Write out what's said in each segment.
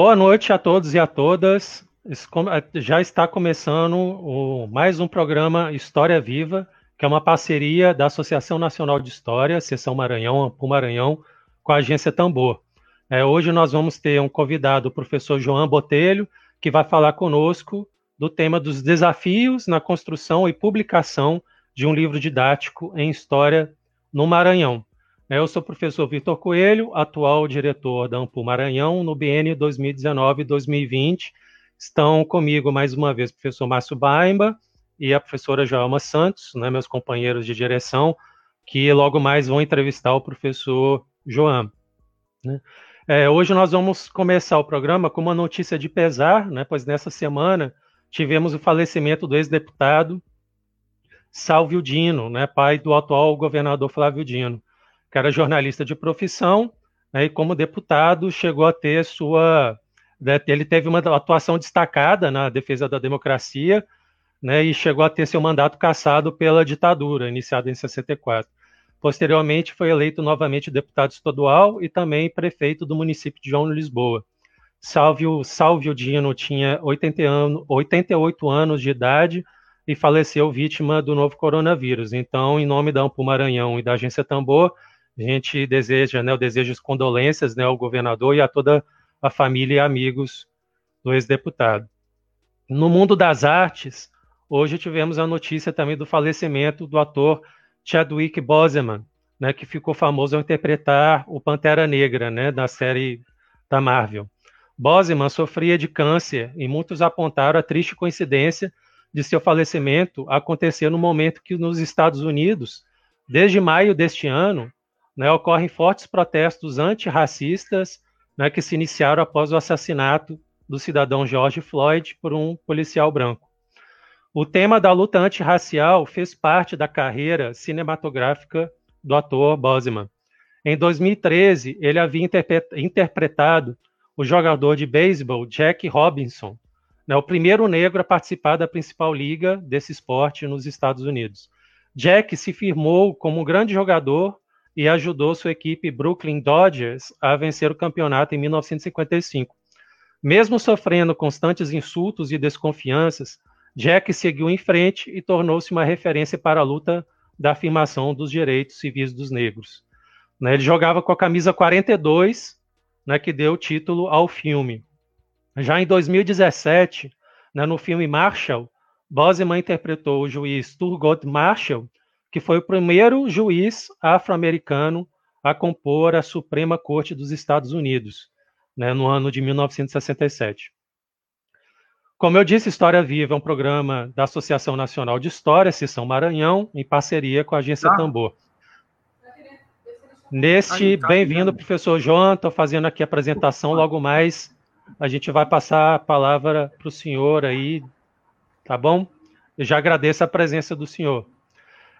Boa noite a todos e a todas. Já está começando o, mais um programa História Viva, que é uma parceria da Associação Nacional de História, Seção Maranhão, Ampu Maranhão, com a agência Tambor. É, hoje nós vamos ter um convidado, o professor João Botelho, que vai falar conosco do tema dos desafios na construção e publicação de um livro didático em História no Maranhão. Eu sou o professor Vitor Coelho, atual diretor da Ampul Maranhão, no BN 2019-2020. Estão comigo mais uma vez o professor Márcio Baimba e a professora Joelma Santos, né, meus companheiros de direção, que logo mais vão entrevistar o professor João. Né. É, hoje nós vamos começar o programa com uma notícia de pesar, né, pois nessa semana tivemos o falecimento do ex-deputado Salvio Dino, né, pai do atual governador Flávio Dino que era jornalista de profissão, né, e como deputado chegou a ter sua. Né, ele teve uma atuação destacada na defesa da democracia, né, e chegou a ter seu mandato cassado pela ditadura, iniciada em 64. Posteriormente, foi eleito novamente deputado estadual e também prefeito do município de João Lisboa. Salvio, Salvio Dino tinha 80 anos, 88 anos de idade e faleceu vítima do novo coronavírus. Então, em nome da Ampu Maranhão e da Agência Tambor, a gente deseja, né, eu desejo as condolências né, ao governador e a toda a família e amigos do ex-deputado. No mundo das artes, hoje tivemos a notícia também do falecimento do ator Chadwick Boseman, né, que ficou famoso ao interpretar o Pantera Negra, né, da série da Marvel. Boseman sofria de câncer e muitos apontaram a triste coincidência de seu falecimento acontecer no momento que nos Estados Unidos, desde maio deste ano, né, ocorrem fortes protestos antirracistas né, que se iniciaram após o assassinato do cidadão George Floyd por um policial branco. O tema da luta antirracial fez parte da carreira cinematográfica do ator Boseman. Em 2013, ele havia interpretado o jogador de beisebol Jack Robinson, né, o primeiro negro a participar da principal liga desse esporte nos Estados Unidos. Jack se firmou como um grande jogador e ajudou sua equipe Brooklyn Dodgers a vencer o campeonato em 1955. Mesmo sofrendo constantes insultos e desconfianças, Jack seguiu em frente e tornou-se uma referência para a luta da afirmação dos direitos civis dos negros. Né, ele jogava com a camisa 42, né, que deu título ao filme. Já em 2017, né, no filme Marshall, Boseman interpretou o juiz Thurgood Marshall, que foi o primeiro juiz afro-americano a compor a Suprema Corte dos Estados Unidos, né, no ano de 1967. Como eu disse, História Viva é um programa da Associação Nacional de História, Seção Maranhão, em parceria com a Agência ah. Tambor. Neste, tá bem-vindo, professor João, estou fazendo aqui a apresentação, logo mais a gente vai passar a palavra para o senhor aí, tá bom? Eu já agradeço a presença do senhor.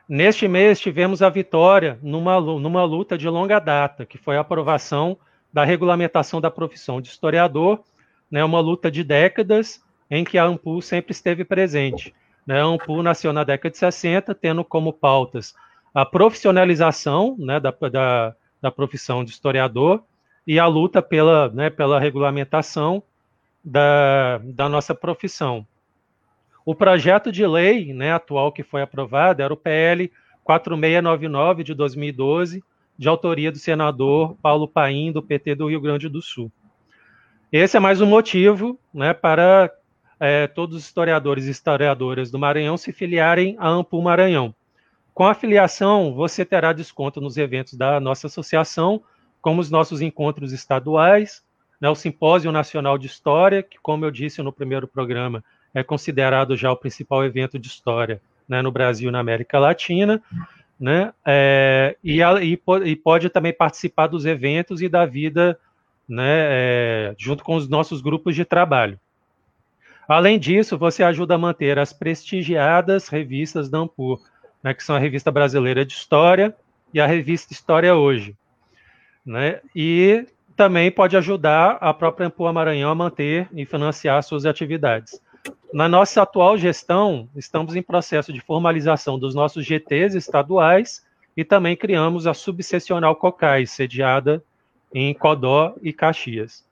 Neste mês tivemos a vitória numa, numa luta de longa data, que foi a aprovação da regulamentação da profissão de historiador, né, uma luta de décadas em que a AMPU sempre esteve presente. Né? A AMPU nasceu na década de 60, tendo como pautas a profissionalização né, da, da, da profissão de historiador e a luta pela, né, pela regulamentação da, da nossa profissão. O projeto de lei né, atual que foi aprovado era o PL 4699 de 2012, de autoria do senador Paulo Paim, do PT do Rio Grande do Sul. Esse é mais um motivo né, para é, todos os historiadores e historiadoras do Maranhão se filiarem à Ampul Maranhão. Com a filiação, você terá desconto nos eventos da nossa associação, como os nossos encontros estaduais, né, o Simpósio Nacional de História, que, como eu disse no primeiro programa, é considerado já o principal evento de história né, no Brasil e na América Latina, né, é, e, e, e, pode também participar dos eventos e da vida né, é, junto com os nossos grupos de trabalho. Além disso, você ajuda a manter as prestigiadas revistas da Ampur, né, que são a Revista Brasileira de História e a Revista História Hoje. Né, e também pode ajudar a própria Ampur Maranhão a manter e financiar suas atividades. Na nossa atual gestão, estamos em processo de formalização dos nossos GTs estaduais e também criamos a subsessional COCAI, sediada em Codó e Caxias.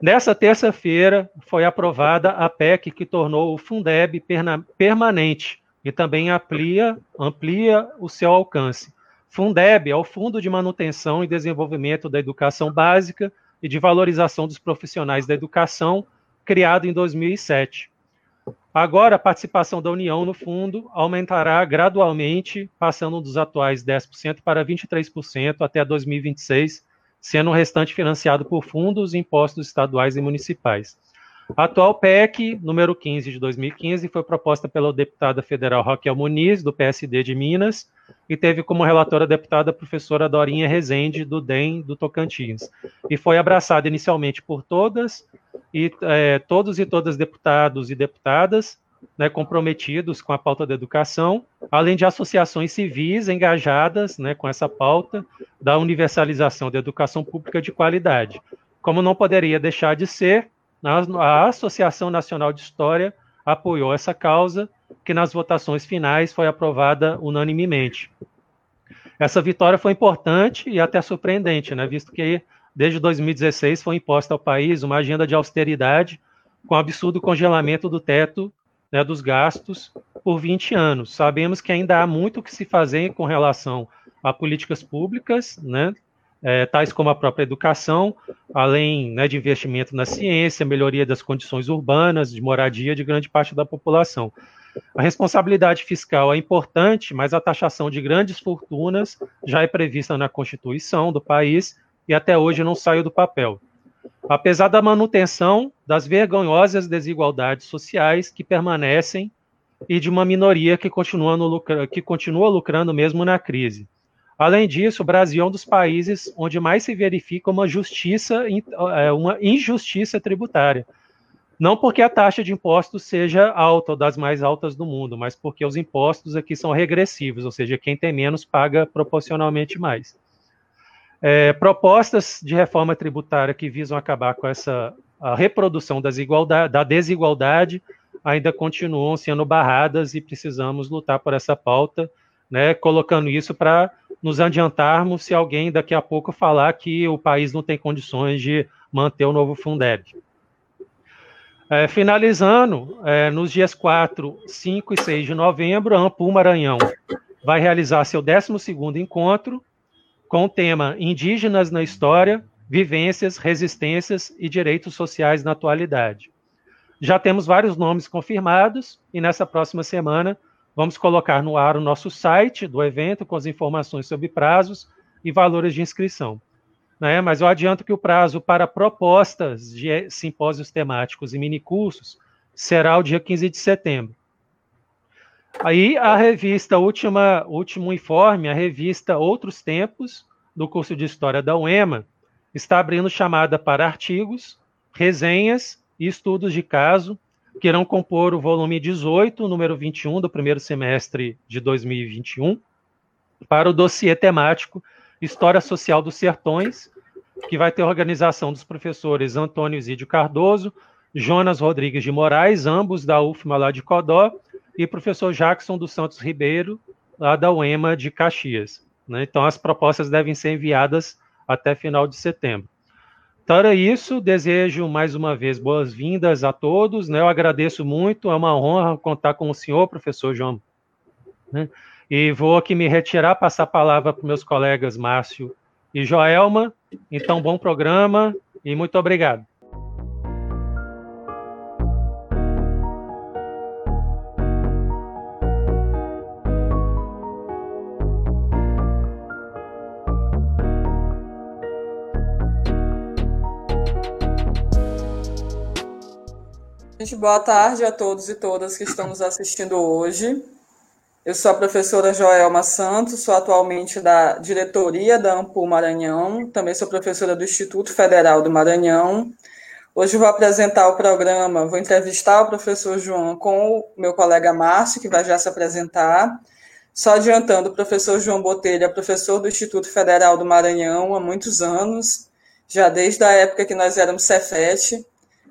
Nessa terça-feira foi aprovada a PEC que tornou o Fundeb permanente e também amplia, amplia o seu alcance. Fundeb é o Fundo de Manutenção e Desenvolvimento da Educação Básica e de Valorização dos Profissionais da Educação, criado em 2007. Agora, a participação da União no fundo aumentará gradualmente, passando dos atuais 10% para 23% até 2026, sendo o restante financiado por fundos e impostos estaduais e municipais. A atual PEC, número 15 de 2015, foi proposta pela deputada federal Raquel Muniz, do PSD de Minas, e teve como relatora a deputada professora Dorinha Rezende, do DEM do Tocantins. E foi abraçada inicialmente por todas e é, todos e todas deputados e deputadas né, comprometidos com a pauta da educação, além de associações civis engajadas né, com essa pauta da universalização da educação pública de qualidade. Como não poderia deixar de ser, a Associação Nacional de História apoiou essa causa, que nas votações finais foi aprovada unanimemente. Essa vitória foi importante e até surpreendente, né, visto que desde 2016 foi imposta ao país uma agenda de austeridade com absurdo congelamento do teto né, dos gastos por 20 anos. Sabemos que ainda há muito que se fazer com relação a políticas públicas, né, é, tais como a própria educação, além né, de investimento na ciência, melhoria das condições urbanas, de moradia de grande parte da população. A responsabilidade fiscal é importante, mas a taxação de grandes fortunas já é prevista na Constituição do país e até hoje não saiu do papel. Apesar da manutenção das vergonhosas desigualdades sociais que permanecem e de uma minoria que continua, lucra, que continua lucrando mesmo na crise. Além disso, o Brasil é um dos países onde mais se verifica uma justiça, é, uma injustiça tributária. Não porque a taxa de impostos seja alta ou das mais altas do mundo, mas porque os impostos aqui são regressivos, ou seja, quem tem menos paga proporcionalmente mais. É, propostas de reforma tributária que visam acabar com essa a reprodução das da desigualdade ainda continuam sendo barradas e precisamos lutar por essa pauta, né, colocando isso para nos adiantarmos se alguém daqui a pouco falar que o país não tem condições de manter o novo Fundeb. É, finalizando, é, nos dias 4, 5 e 6 de novembro, a Ampul Maranhão vai realizar seu 12º encontro com o tema Indígenas na História, Vivências, Resistências e Direitos Sociais na Atualidade. Já temos vários nomes confirmados e nessa próxima semana Vamos colocar no ar o nosso site do evento com as informações sobre prazos e valores de inscrição. Né? Mas eu adianto que o prazo para propostas de simpósios temáticos e minicursos será o dia 15 de setembro. Aí a revista última, último informe, a revista Outros Tempos, do curso de História da UEMA, está abrindo chamada para artigos, resenhas e estudos de caso que irão compor o volume 18, número 21 do primeiro semestre de 2021, para o dossiê temático História Social dos Sertões, que vai ter organização dos professores Antônio Zídio Cardoso, Jonas Rodrigues de Moraes, ambos da UFMA lá de Codó, e professor Jackson dos Santos Ribeiro, lá da UEMA de Caxias. Né? Então, as propostas devem ser enviadas até final de setembro. Então era isso, desejo mais uma vez boas-vindas a todos, né? Eu agradeço muito, é uma honra contar com o senhor, professor João. Né? E vou aqui me retirar, passar a palavra para meus colegas Márcio e Joelma. Então, bom programa e muito obrigado. Gente, boa tarde a todos e todas que estão nos assistindo hoje. Eu sou a professora Joelma Santos, sou atualmente da diretoria da Ampul Maranhão, também sou professora do Instituto Federal do Maranhão. Hoje vou apresentar o programa, vou entrevistar o professor João com o meu colega Márcio, que vai já se apresentar. Só adiantando, o professor João Botelho é professor do Instituto Federal do Maranhão há muitos anos, já desde a época que nós éramos Cefete,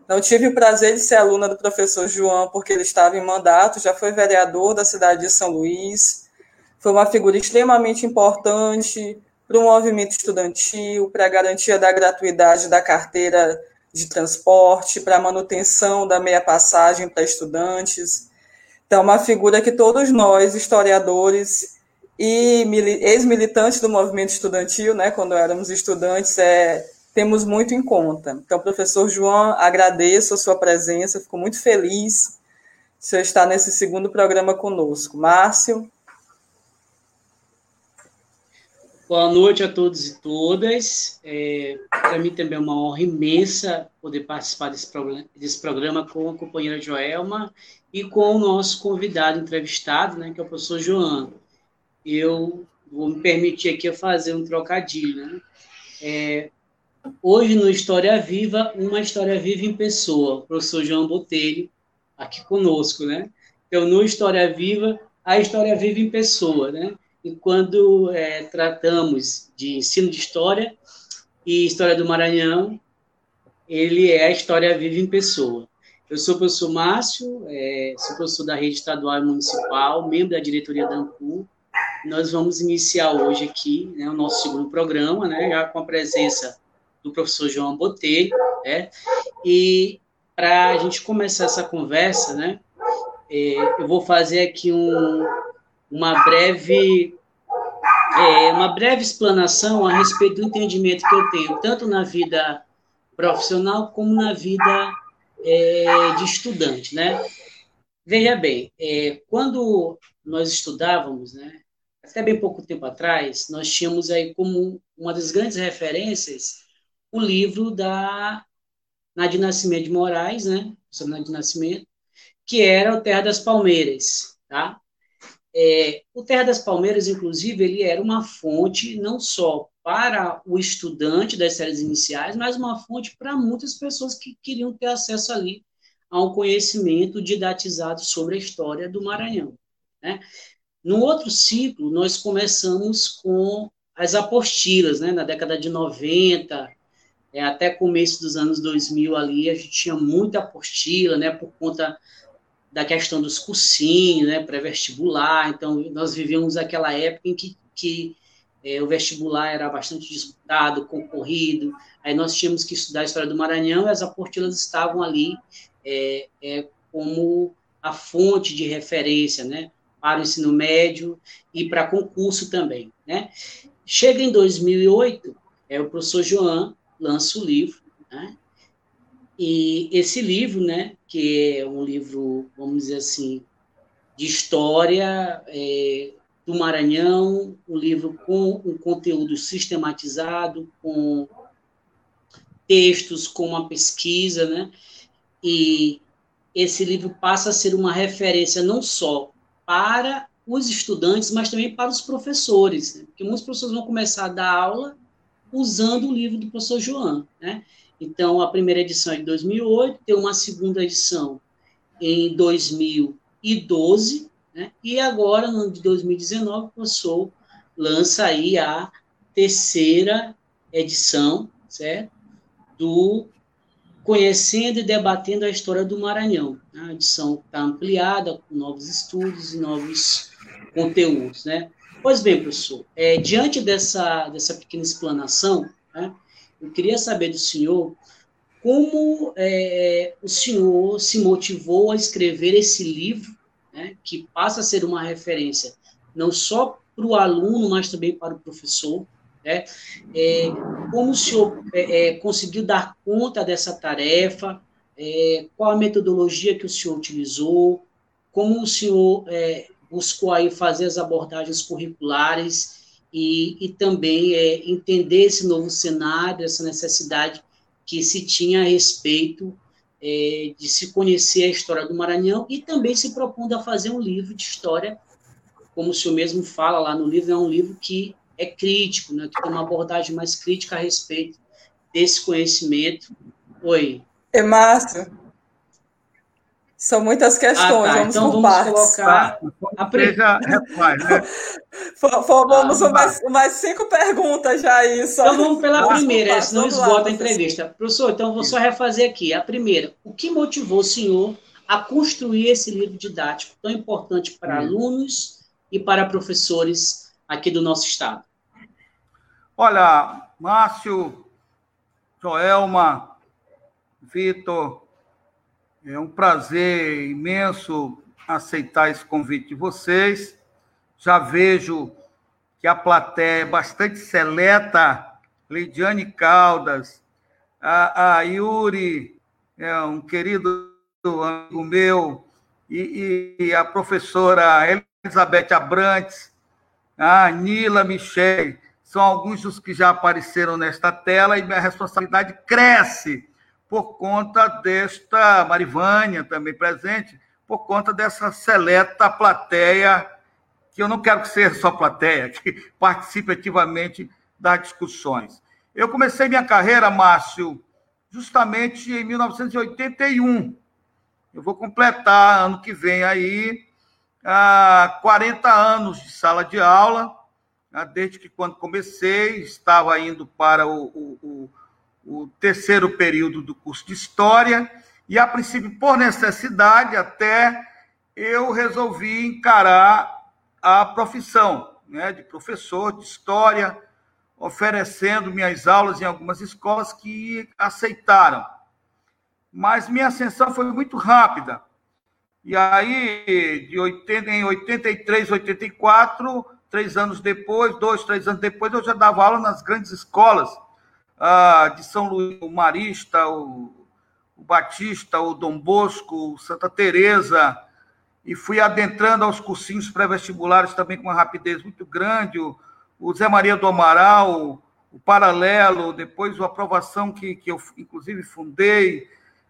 não tive o prazer de ser aluna do professor João, porque ele estava em mandato, já foi vereador da cidade de São Luís, foi uma figura extremamente importante para o movimento estudantil, para a garantia da gratuidade da carteira de transporte, para manutenção da meia passagem para estudantes. Então, uma figura que todos nós, historiadores e ex-militantes do movimento estudantil, né, quando éramos estudantes, é, temos muito em conta. Então, professor João, agradeço a sua presença, fico muito feliz de você estar nesse segundo programa conosco. Márcio. Boa noite a todos e todas. É, Para mim também é uma honra imensa poder participar desse, desse, programa com a companheira Joelma e com o nosso convidado entrevistado, né, que é o professor João. Eu vou me permitir aqui fazer um trocadilho. Né? É, hoje, no História Viva, uma história viva em pessoa, o professor João Botelho, aqui conosco. Né? Então, no História Viva, a história viva em pessoa. Né? E quando é, tratamos de ensino de história e história do Maranhão, ele é a história viva em pessoa. Eu sou o professor Márcio, é, sou professor da rede estadual e municipal, membro da diretoria da ANPU. Nós vamos iniciar hoje aqui né, o nosso segundo programa, né, já com a presença do professor João Botelho, né, e para a gente começar essa conversa, né, é, eu vou fazer aqui um, uma breve é, uma breve explanação a respeito do entendimento que eu tenho, tanto na vida profissional como na vida é, de estudante, né? Veja bem, é, quando nós estudávamos, né, até bem pouco tempo atrás, nós tínhamos aí como uma das grandes referências o livro da Nadir Nascimento de Moraes, né, Nadir Nascimento, que era o Terra das Palmeiras, tá? É, o Terra das Palmeiras, inclusive, ele era uma fonte não só para o estudante das séries iniciais, mas uma fonte para muitas pessoas que queriam ter acesso ali a um conhecimento didatizado sobre a história do Maranhão. Né? No outro ciclo, nós começamos com as apostilas, né? na década de 90, é, até começo dos anos 2000 ali, a gente tinha muita apostila, né, por conta da questão dos cursinhos, né, pré-vestibular. Então, nós vivíamos aquela época em que, que é, o vestibular era bastante disputado, concorrido. Aí nós tínhamos que estudar a história do Maranhão e as apostilas estavam ali é, é, como a fonte de referência, né, para o ensino médio e para concurso também, né. Chega em 2008, é, o professor João lança o livro, né, e esse livro, né, que é um livro, vamos dizer assim, de história é, do Maranhão, um livro com um conteúdo sistematizado, com textos, com uma pesquisa, né? E esse livro passa a ser uma referência não só para os estudantes, mas também para os professores, né? porque muitos professores vão começar a dar aula usando o livro do professor João, né? Então, a primeira edição é de 2008, tem uma segunda edição em 2012, né? e agora, no de 2019, o professor lança aí a terceira edição, certo? Do Conhecendo e Debatendo a História do Maranhão. A edição está ampliada, com novos estudos e novos conteúdos, né? Pois bem, professor, é, diante dessa, dessa pequena explanação, né, eu queria saber do senhor como é, o senhor se motivou a escrever esse livro, né, que passa a ser uma referência não só para o aluno, mas também para o professor. Né? É, como o senhor é, é conseguiu dar conta dessa tarefa? É, qual a metodologia que o senhor utilizou? Como o senhor é, buscou aí fazer as abordagens curriculares? e, e também é, entender esse novo cenário, essa necessidade que se tinha a respeito é, de se conhecer a história do Maranhão e também se propondo a fazer um livro de história, como o senhor mesmo fala lá no livro, é um livro que é crítico, né, que tem uma abordagem mais crítica a respeito desse conhecimento. Oi. É massa. São muitas questões, ah, tá. vamos então, por vamos partes. Colocar a primeira. né? Formamos ah, mais, mais cinco perguntas já isso. Então vamos pela vamos primeira, senão esgota lá, a entrevista. Professor, então vou só refazer aqui. A primeira, o que motivou o senhor a construir esse livro didático tão importante para hum. alunos e para professores aqui do nosso estado? Olha, Márcio, Joelma, Vitor. É um prazer imenso aceitar esse convite de vocês. Já vejo que a plateia é bastante seleta. Lidiane Caldas, a, a Yuri, é um querido amigo meu, e, e a professora Elizabeth Abrantes, a Nila Michel, são alguns dos que já apareceram nesta tela e minha responsabilidade cresce por conta desta Marivânia também presente, por conta dessa seleta plateia, que eu não quero que seja só plateia, que participe ativamente das discussões. Eu comecei minha carreira, Márcio, justamente em 1981. Eu vou completar ano que vem aí 40 anos de sala de aula, né, desde que quando comecei, estava indo para o, o, o terceiro período do curso de História, e a princípio, por necessidade, até eu resolvi encarar a profissão né, de professor de História, oferecendo minhas aulas em algumas escolas que aceitaram. Mas minha ascensão foi muito rápida. E aí, de 80, em 83, 84, três anos depois, dois, três anos depois, eu já dava aula nas grandes escolas ah, de São Luís, o Marista, o, o Batista, o Dom Bosco, Santa Teresa, e fui adentrando aos cursinhos pré-vestibulares também com uma rapidez muito grande, o, o Zé Maria do Amaral, o Paralelo, depois a aprovação que, que eu, inclusive, fundei.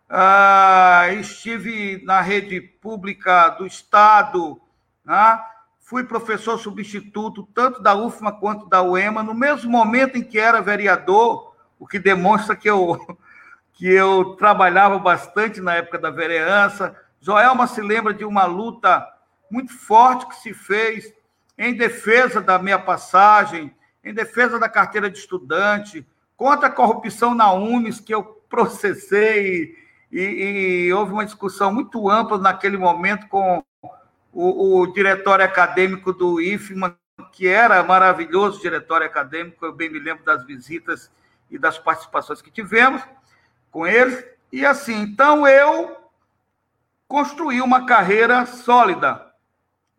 Ah, estive na rede pública do Estado, ah, fui professor substituto tanto da UFMA quanto da UEMA, no mesmo momento em que era vereador, o que demonstra que eu, que eu trabalhava bastante na época da vereança. Joelma se lembra de uma luta muito forte que se fez em defesa da minha passagem, em defesa da carteira de estudante, contra a corrupção na UNES, que eu processei, e, e houve uma discussão muito ampla naquele momento com o, o diretório acadêmico do IFMA, que era maravilhoso diretório acadêmico, eu bem me lembro das visitas e das participações que tivemos com eles. E assim, então eu construí uma carreira sólida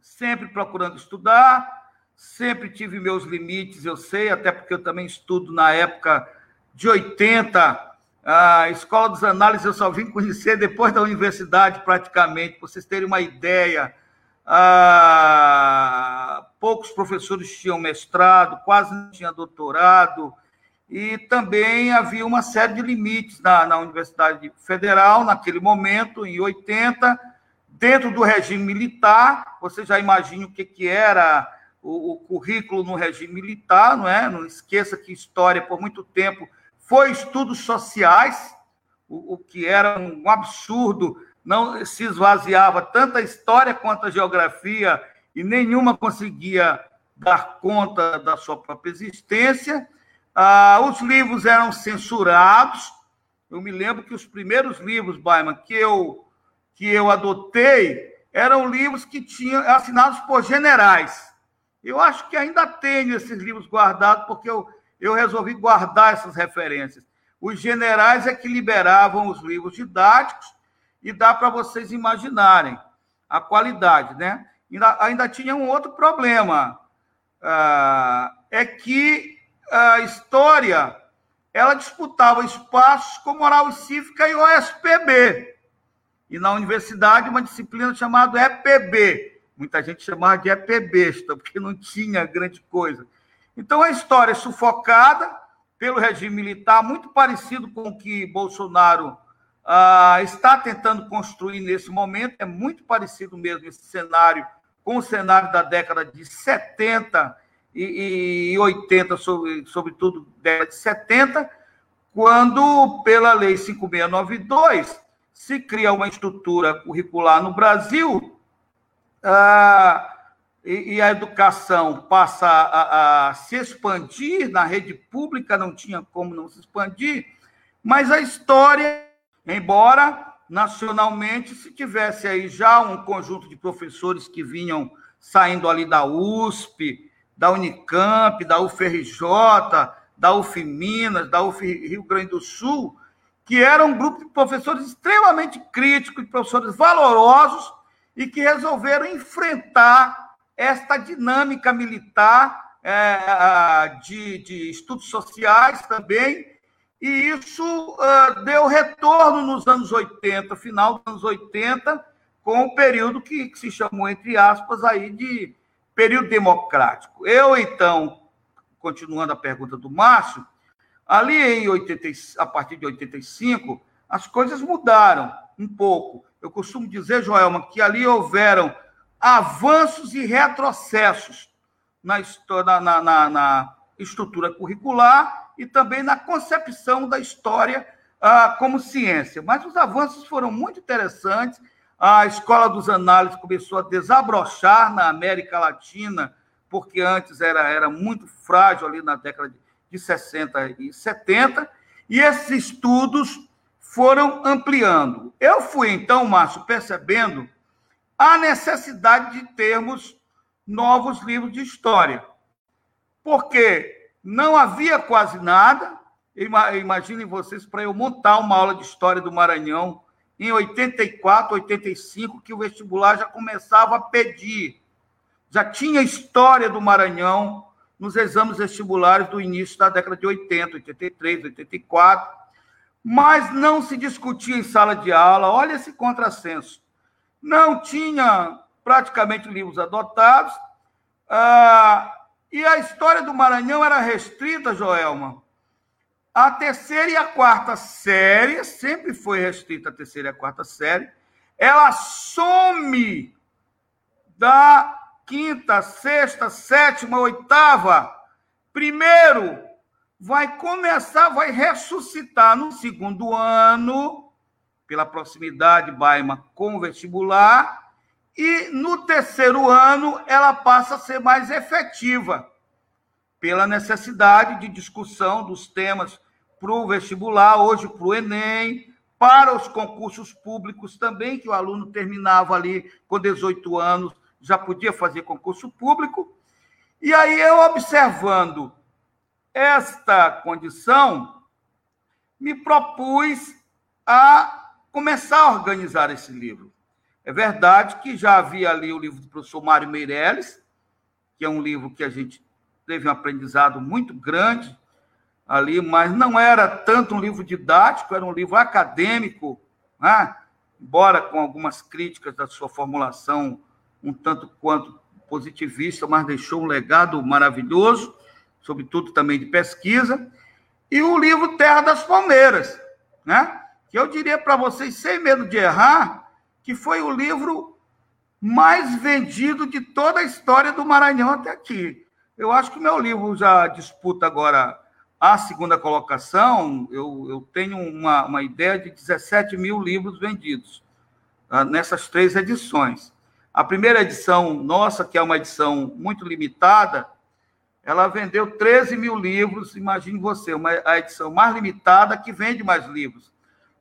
sempre procurando estudar, sempre tive meus limites, eu sei, até porque eu também estudo na época de 80. A Escola dos Análises eu só vim conhecer depois da universidade, praticamente, para vocês terem uma ideia. Ah, poucos professores tinham mestrado, quase não tinha doutorado, e também havia uma série de limites na, na Universidade Federal, naquele momento, em 80, Dentro do regime militar, você já imagina o que, que era o, o, currículo no regime militar, não é? Não esqueça que história, por muito tempo, foi estudos sociais, o, o que era um absurdo, não se esvaziava tanto a história quanto a geografia, e nenhuma conseguia dar conta da sua própria existência. Ah, os livros eram censurados. Eu me lembro que os primeiros livros, Baiman, que eu que eu adotei eram livros que tinham assinados por generais. Eu acho que ainda tenho esses livros guardados, porque eu, eu resolvi guardar essas referências. Os generais é que liberavam os livros didáticos, e dá para vocês imaginarem a qualidade, né? Ainda, ainda tinha um outro problema, ah, é que a história ela disputava espaços com moral cívica e OSPB. E na universidade, uma disciplina chamada EPB. Muita gente chamava de EPBesta, porque não tinha grande coisa. Então, a história é sufocada pelo regime militar, muito parecido com o que Bolsonaro ah, está tentando construir nesse momento, é muito parecido mesmo esse cenário com o cenário da década de 70 e, e 80, sobre, sobretudo década de 70, quando, pela Lei 5692, se cria uma estrutura curricular no Brasil ah, e, e, a educação passa a, a, se expandir, na rede pública não tinha como não se expandir, mas a história, embora nacionalmente se tivesse aí já um conjunto de professores que vinham saindo ali da USP, da Unicamp, da UFRJ, da UF Minas, da UF Rio Grande do Sul, que era um grupo de professores extremamente críticos, de professores valorosos, e que resolveram enfrentar esta dinâmica militar é, de, de, estudos sociais também, e isso uh, deu retorno nos anos 80, final dos anos 80, com o período que, que se chamou, entre aspas, aí de período democrático. Eu, então, continuando a pergunta do Márcio, ali em 80, a partir de 85, as coisas mudaram um pouco. Eu costumo dizer, Joelma, que ali houveram avanços e retrocessos na, na, na, na estrutura curricular e também na concepção da história ah, como ciência. Mas os avanços foram muito interessantes. A escola dos análises começou a desabrochar na América Latina, porque antes era, era muito frágil ali na década de 60 e 70, e esses estudos foram ampliando. Eu fui, então, Márcio, percebendo a necessidade de termos novos livros de história, porque não havia quase nada. Imaginem vocês para eu montar uma aula de história do Maranhão em 84, 85, que o vestibular já começava a pedir. Já tinha história do Maranhão nos exames vestibulares do início da década de 80, 83, 84 mas não se discutia em sala de aula. Olha esse contrassenso. Não tinha praticamente livros adotados. Ah, e a história do Maranhão era restrita, Joelma. A terceira e a quarta série, sempre foi restrita a terceira e a quarta série, ela some da quinta, sexta, sétima, oitava. Primeiro, vai começar, vai ressuscitar no segundo ano, pela proximidade Baima com vestibular, e no terceiro ano ela passa a ser mais efetiva, pela necessidade de discussão dos temas para o vestibular, hoje para o Enem, para os concursos públicos também, que o aluno terminava ali com 18 anos, já podia fazer concurso público. E aí eu observando esta condição, me propus a começar a organizar esse livro. É verdade que já havia ali o livro do professor Mário Meirelles, que é um livro que a gente teve um aprendizado muito grande ali, mas não era tanto um livro didático, era um livro acadêmico, né? embora com algumas críticas da sua formulação um tanto quanto positivista, mas deixou um legado maravilhoso sobretudo também de pesquisa, e o livro Terra das Palmeiras, né? que eu diria para vocês, sem medo de errar, que foi o livro mais vendido de toda a história do Maranhão até aqui. Eu acho que o meu livro já disputa agora a segunda colocação. Eu, eu tenho uma, uma ideia de 17 mil livros vendidos uh, nessas três edições. A primeira edição nossa, que é uma edição muito limitada, ela vendeu 13 mil livros, imagine você, uma, a edição mais limitada que vende mais livros,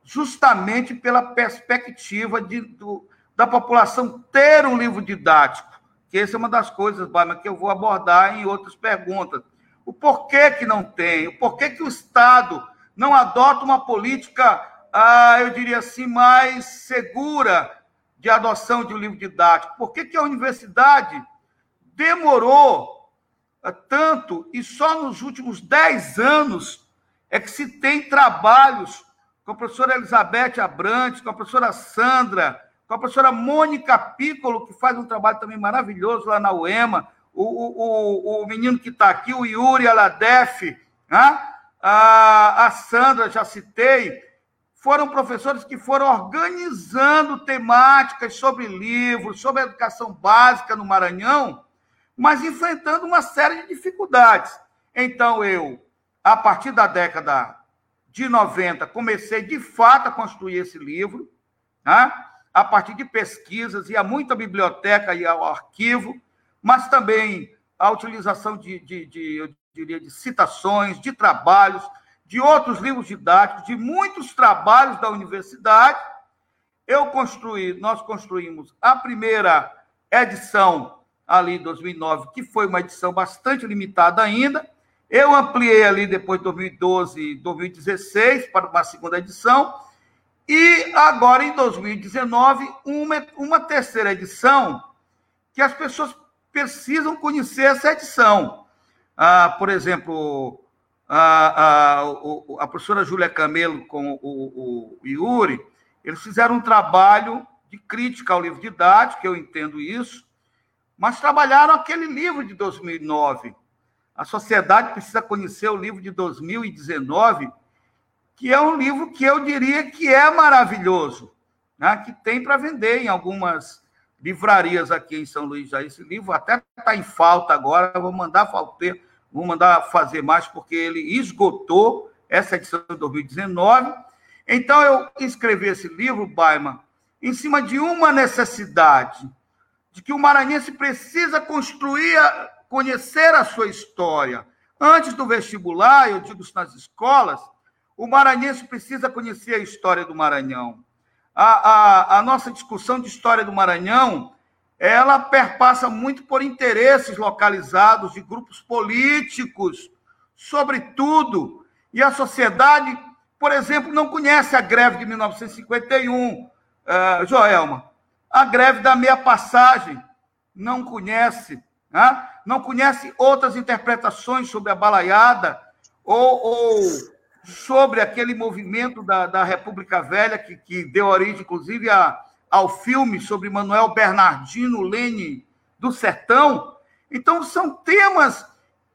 justamente pela perspectiva de, do, da população ter um livro didático, que essa é uma das coisas, Baima, que eu vou abordar em outras perguntas. O porquê que não tem, o porquê que o Estado não adota uma política, ah, eu diria assim, mais segura de adoção de um livro didático? Por que, que a universidade demorou tanto, e só nos últimos dez anos é que se tem trabalhos com a professora Elizabeth Abrantes, com a professora Sandra, com a professora Mônica Piccolo, que faz um trabalho também maravilhoso lá na UEMA, o, o, o, menino que está aqui, o Yuri Aladef, né? a, a Sandra, já citei, foram professores que foram organizando temáticas sobre livros, sobre educação básica no Maranhão, mas enfrentando uma série de dificuldades. Então, eu, a partir da década de 90, comecei de fato a construir esse livro, né? A partir de pesquisas, e a muita biblioteca e ao arquivo, mas também a utilização de, de, de, eu diria, de citações, de trabalhos, de outros livros didáticos, de muitos trabalhos da universidade. Eu construí, nós construímos a primeira edição ali em 2009, que foi uma edição bastante limitada ainda, Eu ampliei ali depois de 2012 e 2016 para uma segunda edição, e agora em 2019, uma, uma terceira edição, que as pessoas precisam conhecer essa edição. Ah, por exemplo, a, a, a professora Júlia Camelo com o, o, Yuri, eles fizeram um trabalho de crítica ao livro didático, eu entendo isso, mas trabalharam aquele livro de 2009. A sociedade precisa conhecer o livro de 2019, que é um livro que eu diria que é maravilhoso, né? que tem para vender em algumas livrarias aqui em São Luís. Já esse livro até está em falta agora, vou mandar falter Vou mandar fazer mais, porque ele esgotou essa edição de 2019. Então, eu escrevi esse livro, Baima, em cima de uma necessidade, de que o maranhense precisa construir, conhecer a sua história. Antes do vestibular, eu digo isso nas escolas, o maranhense precisa conhecer a história do Maranhão. A, a, a nossa discussão de história do Maranhão ela perpassa muito por interesses localizados de grupos políticos, sobretudo. E a sociedade, por exemplo, não conhece a greve de 1951, uh, eh, Joelma. A greve da meia passagem, não conhece. Né? Não conhece outras interpretações sobre a balaiada ou, ou sobre aquele movimento da, da República Velha que, que deu origem, inclusive, a ao filme sobre Manuel Bernardino Lene do Sertão. Então, são temas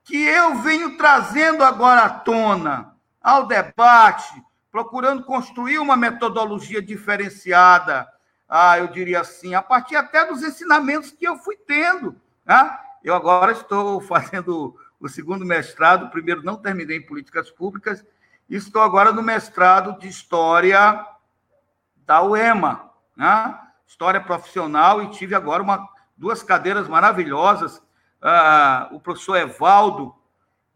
que eu venho trazendo agora à tona, ao debate, procurando construir uma metodologia diferenciada, ah, eu diria assim, a partir até dos ensinamentos que eu fui tendo. Né? Eu agora estou fazendo o segundo mestrado, primeiro não terminei em políticas públicas, estou agora no mestrado de História da UEMA né? história profissional, e tive agora uma, duas cadeiras maravilhosas, uh, o professor Evaldo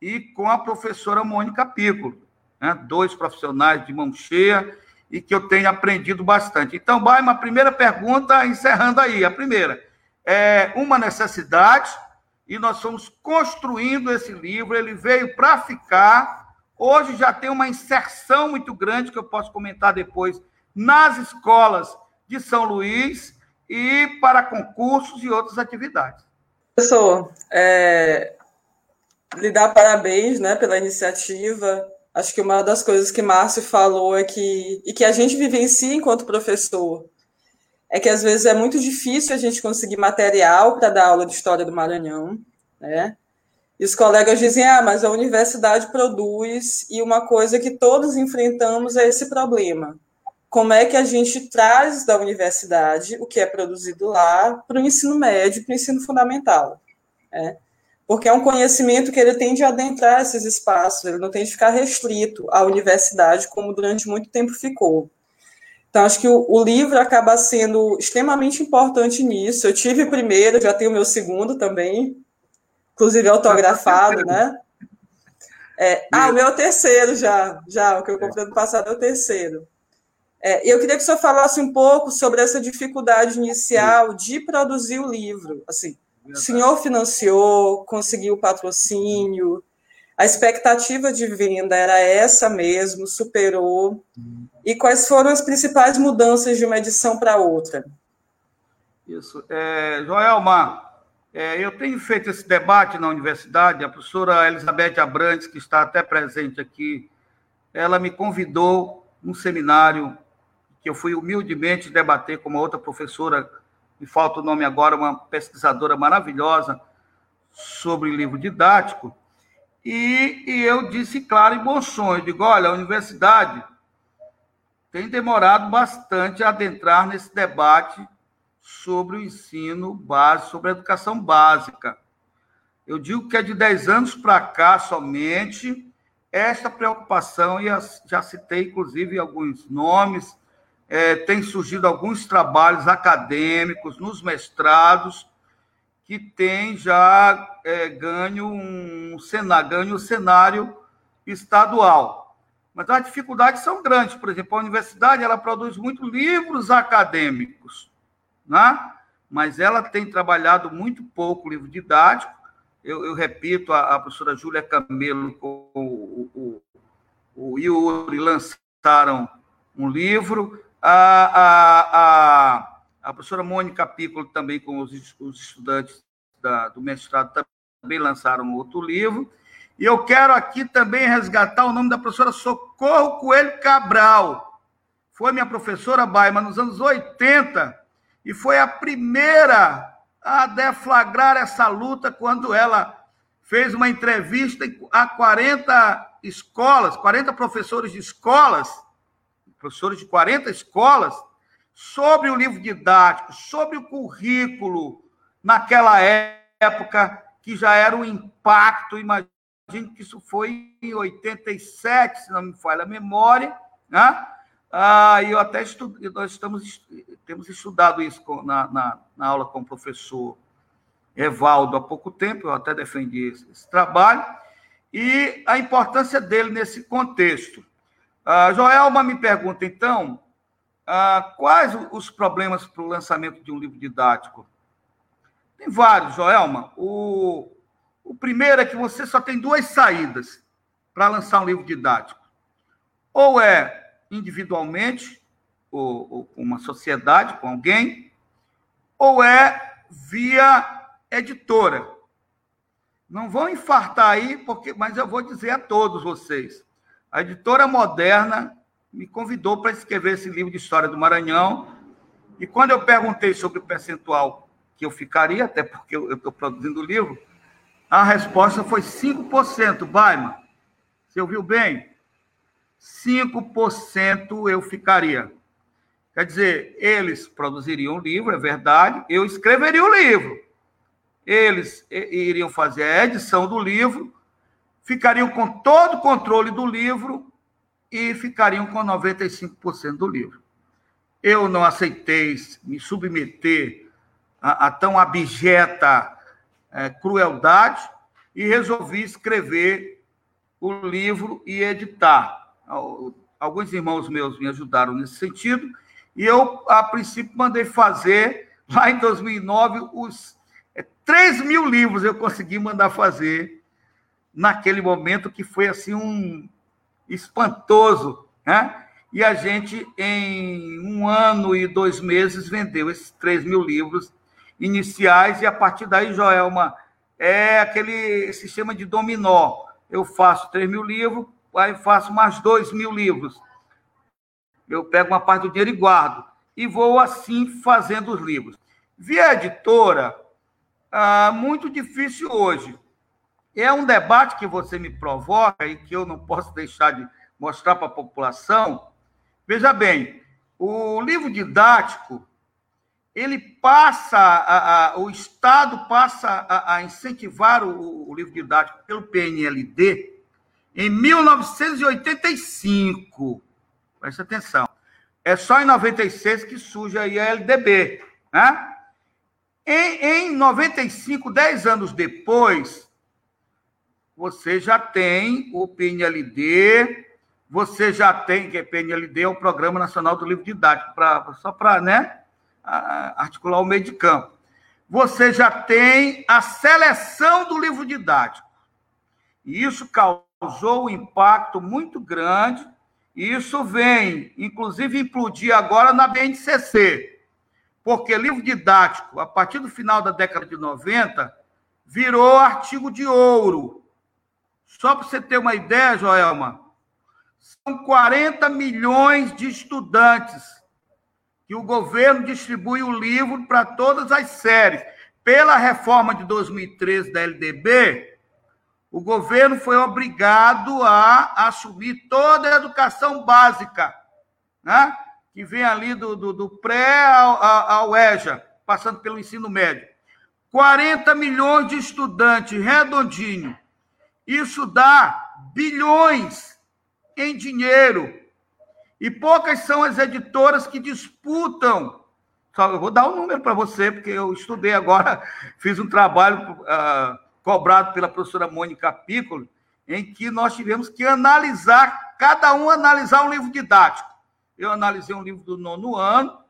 e com a professora Mônica Piccolo, né? dois profissionais de mão cheia e que eu tenho aprendido bastante. Então, vai uma primeira pergunta, encerrando aí. A primeira é uma necessidade, e nós fomos construindo esse livro, ele veio para ficar. Hoje já tem uma inserção muito grande, que eu posso comentar depois, nas escolas de São Luís e para concursos e outras atividades. Professor, é, lhe dar parabéns né, pela iniciativa. Acho que uma das coisas que Márcio falou é que, e que a gente vivencia enquanto professor, é que às vezes é muito difícil a gente conseguir material para dar aula de História do Maranhão, né? E os colegas dizem, ah, mas a universidade produz, e uma coisa que todos enfrentamos é esse problema como é que a gente traz da universidade o que é produzido lá para o ensino médio, para o ensino fundamental. Né? Porque é um conhecimento que ele tem de adentrar esses espaços, ele não tem de ficar restrito à universidade, como durante muito tempo ficou. Então, acho que o, o livro acaba sendo extremamente importante nisso. Eu tive o primeiro, já tenho o meu segundo também, inclusive autografado, né? É, ah, o meu é o terceiro já, já, o que eu comprei no passado é o terceiro. É, eu queria que o senhor falasse um pouco sobre essa dificuldade inicial de produzir o livro. Assim, o senhor financiou, conseguiu o patrocínio, a expectativa de venda era essa mesmo, superou. E quais foram as principais mudanças de uma edição para outra? Isso. É, Joelma, é, eu tenho feito esse debate na universidade, a professora Elizabeth Abrantes, que está até presente aqui, ela me convidou num seminário que eu fui humildemente debater com uma outra professora, me falta o nome agora, uma pesquisadora maravilhosa sobre livro didático, e, e eu disse claro e bom sonho, digo, olha, a universidade tem demorado bastante a adentrar nesse debate sobre o ensino básico, sobre a educação básica. Eu digo que é de 10 anos para cá somente esta preocupação, e já citei, inclusive, alguns nomes, é, tem surgido alguns trabalhos acadêmicos nos mestrados que tem já é, ganho um cenário, ganho um cenário estadual. Mas as dificuldades são grandes. Por exemplo, a universidade ela produz muitos livros acadêmicos, né? mas ela tem trabalhado muito pouco livro didático. eu, eu repito, a, a, professora Júlia Camelo com o, o, o Yuri lançaram um livro, a, a, a, a professora Mônica Piccolo também com os, os estudantes da, do mestrado também lançaram outro livro, e eu quero aqui também resgatar o nome da professora Socorro Coelho Cabral. Foi minha professora Baima nos anos 80 e foi a primeira a deflagrar essa luta quando ela fez uma entrevista a 40 escolas, 40 professores de escolas, professores de 40 escolas, sobre o livro didático, sobre o currículo naquela época, que já era um impacto, imagino que isso foi em 87, se não me falha a memória, né? Ah, eu até estudo, nós estamos, temos estudado isso na, na, na, aula com o professor Evaldo há pouco tempo, eu até defendi esse, esse trabalho, e a importância dele nesse contexto. Ah, Joelma me pergunta, então, ah, quais os problemas para o lançamento de um livro didático? Tem vários, Joelma. O, o primeiro é que você só tem duas saídas para lançar um livro didático. Ou é individualmente, ou, ou com uma sociedade, com alguém, ou é via editora. Não vão infartar aí, porque, mas eu vou dizer a todos vocês. A editora moderna me convidou para escrever esse livro de história do Maranhão. E quando eu perguntei sobre o percentual que eu ficaria, até porque eu estou produzindo o livro, a resposta foi 5%, Baima. Você ouviu bem? 5% eu ficaria. Quer dizer, eles produziriam o livro, é verdade, eu escreveria o livro. Eles iriam fazer a edição do livro, ficariam com todo o controle do livro e ficariam com 95% do livro. Eu não aceitei me submeter a, a tão abjeta é, crueldade e resolvi escrever o livro e editar. Alguns irmãos meus me ajudaram nesse sentido e eu, a princípio, mandei fazer, lá em 2009, os é, 3 mil livros eu consegui mandar fazer naquele momento que foi assim um espantoso, né? E a gente, em um ano e dois meses, vendeu esses 3 mil livros iniciais, e a partir daí, Joelma, é aquele sistema de dominó. Eu faço 3 mil livros, aí faço mais 2 mil livros. Eu pego uma parte do dinheiro e guardo. E vou assim fazendo os livros. Via editora, ah, muito difícil hoje. É um debate que você me provoca e que eu não posso deixar de mostrar para a população. Veja bem, o livro didático ele passa, a, a, o Estado passa a, a incentivar o, o, livro didático pelo PNLD em 1985. Preste atenção. É só em 96 que surge aí a LDB. Né? Em, em 95, 10 anos depois, você já tem o PNLD, você já tem, que é PNLD, é o Programa Nacional do Livro Didático, pra, só para, né? articular o meio de campo. Você já tem a seleção do livro didático. E isso causou um impacto muito grande. E isso vem, inclusive, implodir agora na BNCC. Porque livro didático, a partir do final da década de 90, virou artigo de ouro. Só para você ter uma ideia, Joelma, são 40 milhões de estudantes que o governo distribui o livro para todas as séries. Pela reforma de 2013 da LDB, o governo foi obrigado a assumir toda a educação básica, né? que vem ali do, do, do pré ao, ao EJA, passando pelo ensino médio. 40 milhões de estudantes, redondinho. Isso dá bilhões em dinheiro e poucas são as editoras que disputam. Só, eu vou dar um número para você, porque eu estudei agora, fiz um trabalho uh, cobrado pela professora Mônica Piccolo, em que nós tivemos que analisar, cada um analisar um livro didático. Eu analisei um livro do nono ano,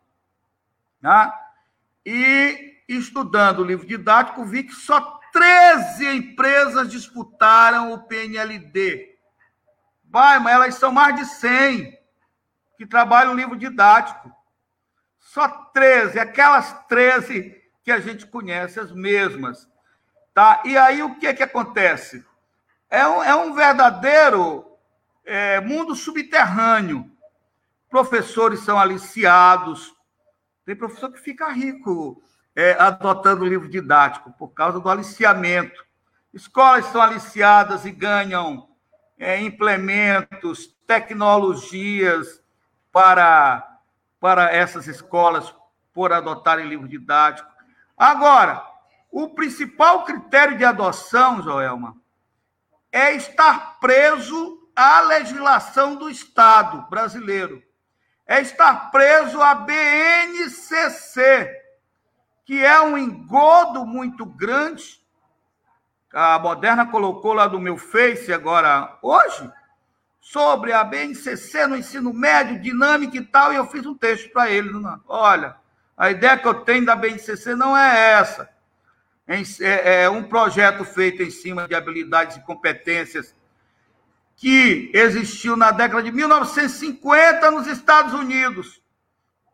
né? e estudando o livro didático, vi que só 13 empresas disputaram o PNLD. Vai, mas elas são mais de 100 que trabalham no livro didático. Só 13, aquelas 13 que a gente conhece, as mesmas. Tá? E aí o que, que acontece? É um, é um verdadeiro é, mundo subterrâneo. Professores são aliciados. Tem professor que fica rico é, adotando livro didático por causa do aliciamento. Escolas são aliciadas e ganham é, implementos, tecnologias para, para essas escolas por adotarem livro didático. Agora, o principal critério de adoção, Joelma, é estar preso à legislação do Estado brasileiro. É estar preso à BNCC, que é um engodo muito grande. A Moderna colocou lá do meu Face agora, hoje, sobre a BNCC no ensino médio, dinâmica e tal, e eu fiz um texto para ele. Olha, a ideia que eu tenho da BNCC não é essa. É, é um projeto feito em cima de habilidades e competências que existiu na década de 1950 nos Estados Unidos.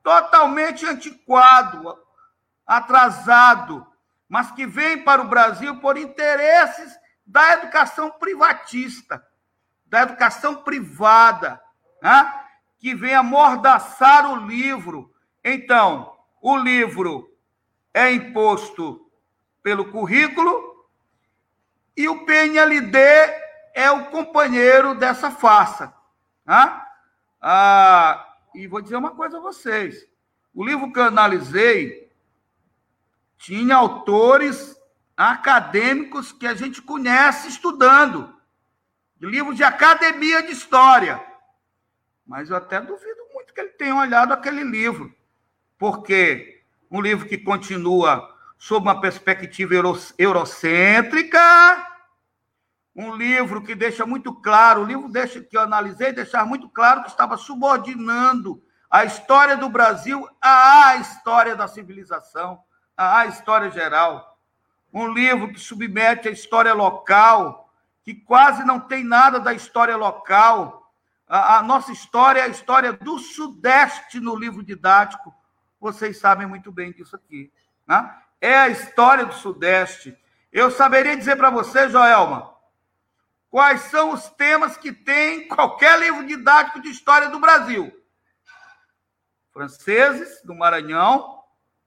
Totalmente antiquado, atrasado, mas que vem para o Brasil por interesses da educação privatista, da educação privada, né? que vem amordaçar o livro. Então, o livro é imposto pelo currículo e o PNLD é o companheiro dessa farsa. Né? Ah, e vou dizer uma coisa a vocês. O livro que eu analisei tinha autores acadêmicos que a gente conhece estudando, livros de academia de história. Mas eu até duvido muito que ele tenha olhado aquele livro porque um livro que continua sob uma perspectiva eurocêntrica, um livro que deixa muito claro, o livro deixa, que eu analisei, deixar muito claro que estava subordinando a história do Brasil à história da civilização, à história geral. Um livro que submete a história local, que quase não tem nada da história local. A, a nossa história é a história do Sudeste no livro didático, vocês sabem muito bem disso aqui. Né? É a história do Sudeste. Eu saberia dizer para você, Joelma, quais são os temas que tem qualquer livro didático de história do Brasil. Franceses, do Maranhão,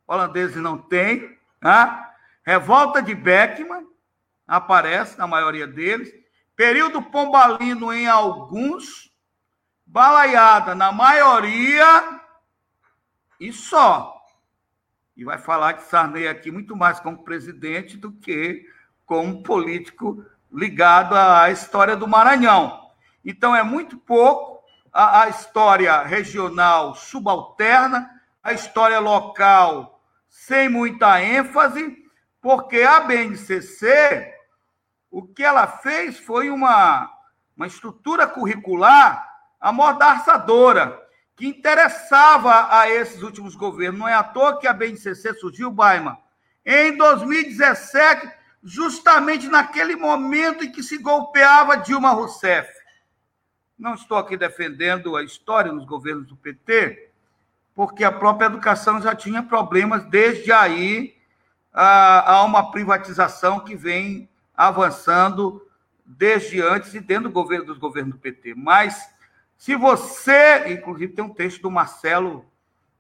holandeses não tem. Né? Revolta de Beckman, aparece na maioria deles. Período pombalino em alguns. Balaiada na maioria e só. E vai falar de Sarney aqui muito mais como presidente do que como político ligado à história do Maranhão. Então, é muito pouco a, a história regional subalterna, a história local sem muita ênfase, porque a BNCC, o que ela fez foi uma, uma estrutura curricular amordaçadora que interessava a esses últimos governos. Não é à toa que a BNCC surgiu, Baima, em 2017, justamente naquele momento em que se golpeava Dilma Rousseff. Não estou aqui defendendo a história nos governos do PT, porque a própria educação já tinha problemas desde aí a, uma privatização que vem avançando desde antes e dentro do governo dos governos do PT. Mas se você, inclusive tem um texto do Marcelo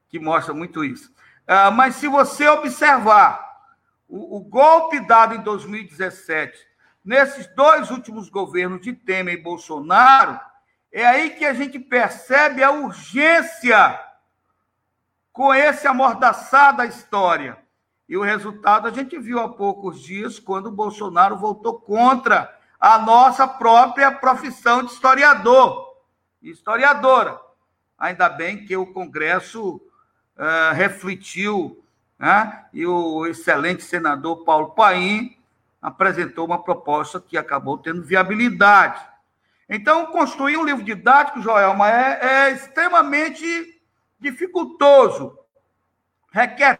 que mostra muito isso, uh, mas se você observar o, o, golpe dado em 2017, nesses dois últimos governos de Temer e Bolsonaro, é aí que a gente percebe a urgência com esse amordaçar da história. E o resultado a gente viu há poucos dias, quando o Bolsonaro voltou contra a nossa própria profissão de historiador historiadora. Ainda bem que o Congresso uh, refletiu, né? e o excelente senador Paulo Paim apresentou uma proposta que acabou tendo viabilidade. Então, construir um livro didático, Joelma, é, é extremamente dificultoso, requer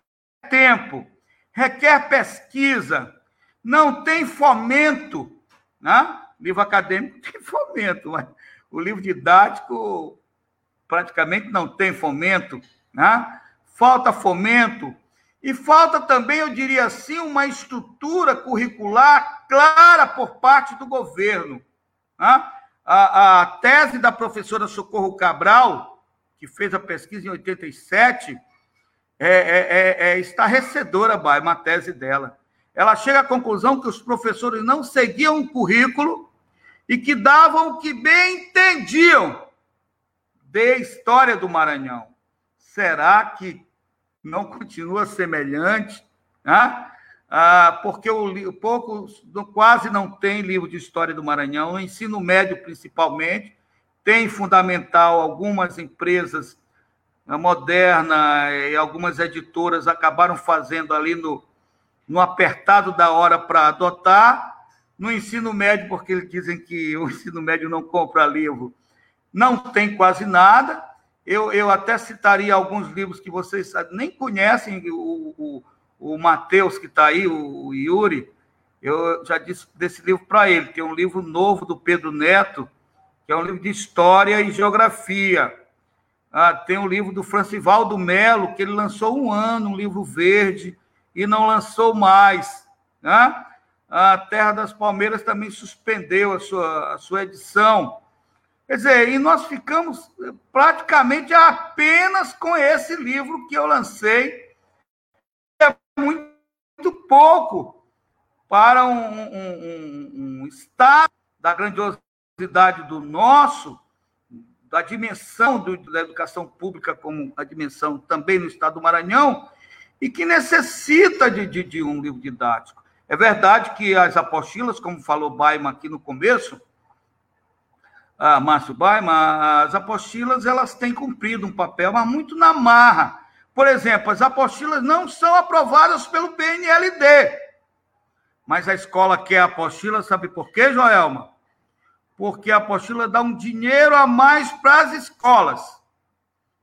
tempo, requer pesquisa. não tem fomento. Né? Livro acadêmico tem fomento, mas o livro didático praticamente não tem fomento. Né? Falta fomento. E falta também, eu diria assim, uma estrutura curricular clara por parte do governo. Né? A, a tese da professora Socorro Cabral, que fez a pesquisa em 87, é, é, é, é estarrecedora, Bai, uma tese dela. Ela chega à conclusão que os professores não seguiam o currículo e que davam o que bem entendiam de história do Maranhão. Será que não continua semelhante? Né? Ah, porque o, pouco, quase não tem livro de história do Maranhão, no ensino médio principalmente, tem fundamental algumas empresas a Moderna e algumas editoras acabaram fazendo ali no, no apertado da hora para adotar. No ensino médio, porque eles dizem que o ensino médio não compra livro, não tem quase nada. Eu, eu até citaria alguns livros que vocês nem conhecem, o, o, o Matheus, que está aí, o, o Yuri, eu já disse desse livro para ele. Tem um livro novo do Pedro Neto, que é um livro de história e geografia. Ah, tem um livro do Francivaldo Melo, que ele lançou um ano, um livro verde, e não lançou mais. Né? A Terra das Palmeiras também suspendeu a sua, a sua edição. Quer dizer, e nós ficamos praticamente apenas com esse livro que eu lancei. É muito, muito pouco para um, um, um, um estado da grandiosidade do nosso da dimensão do, da educação pública como a dimensão também no estado do Maranhão, e que necessita de, de, de um livro didático. É verdade que as apostilas, como falou Baima aqui no começo, a Márcio Baima, as apostilas elas têm cumprido um papel, mas muito na marra. Por exemplo, as apostilas não são aprovadas pelo PNLD. Mas a escola quer a apostila, sabe por quê, Joelma? porque a apostila dá um dinheiro a mais para as escolas.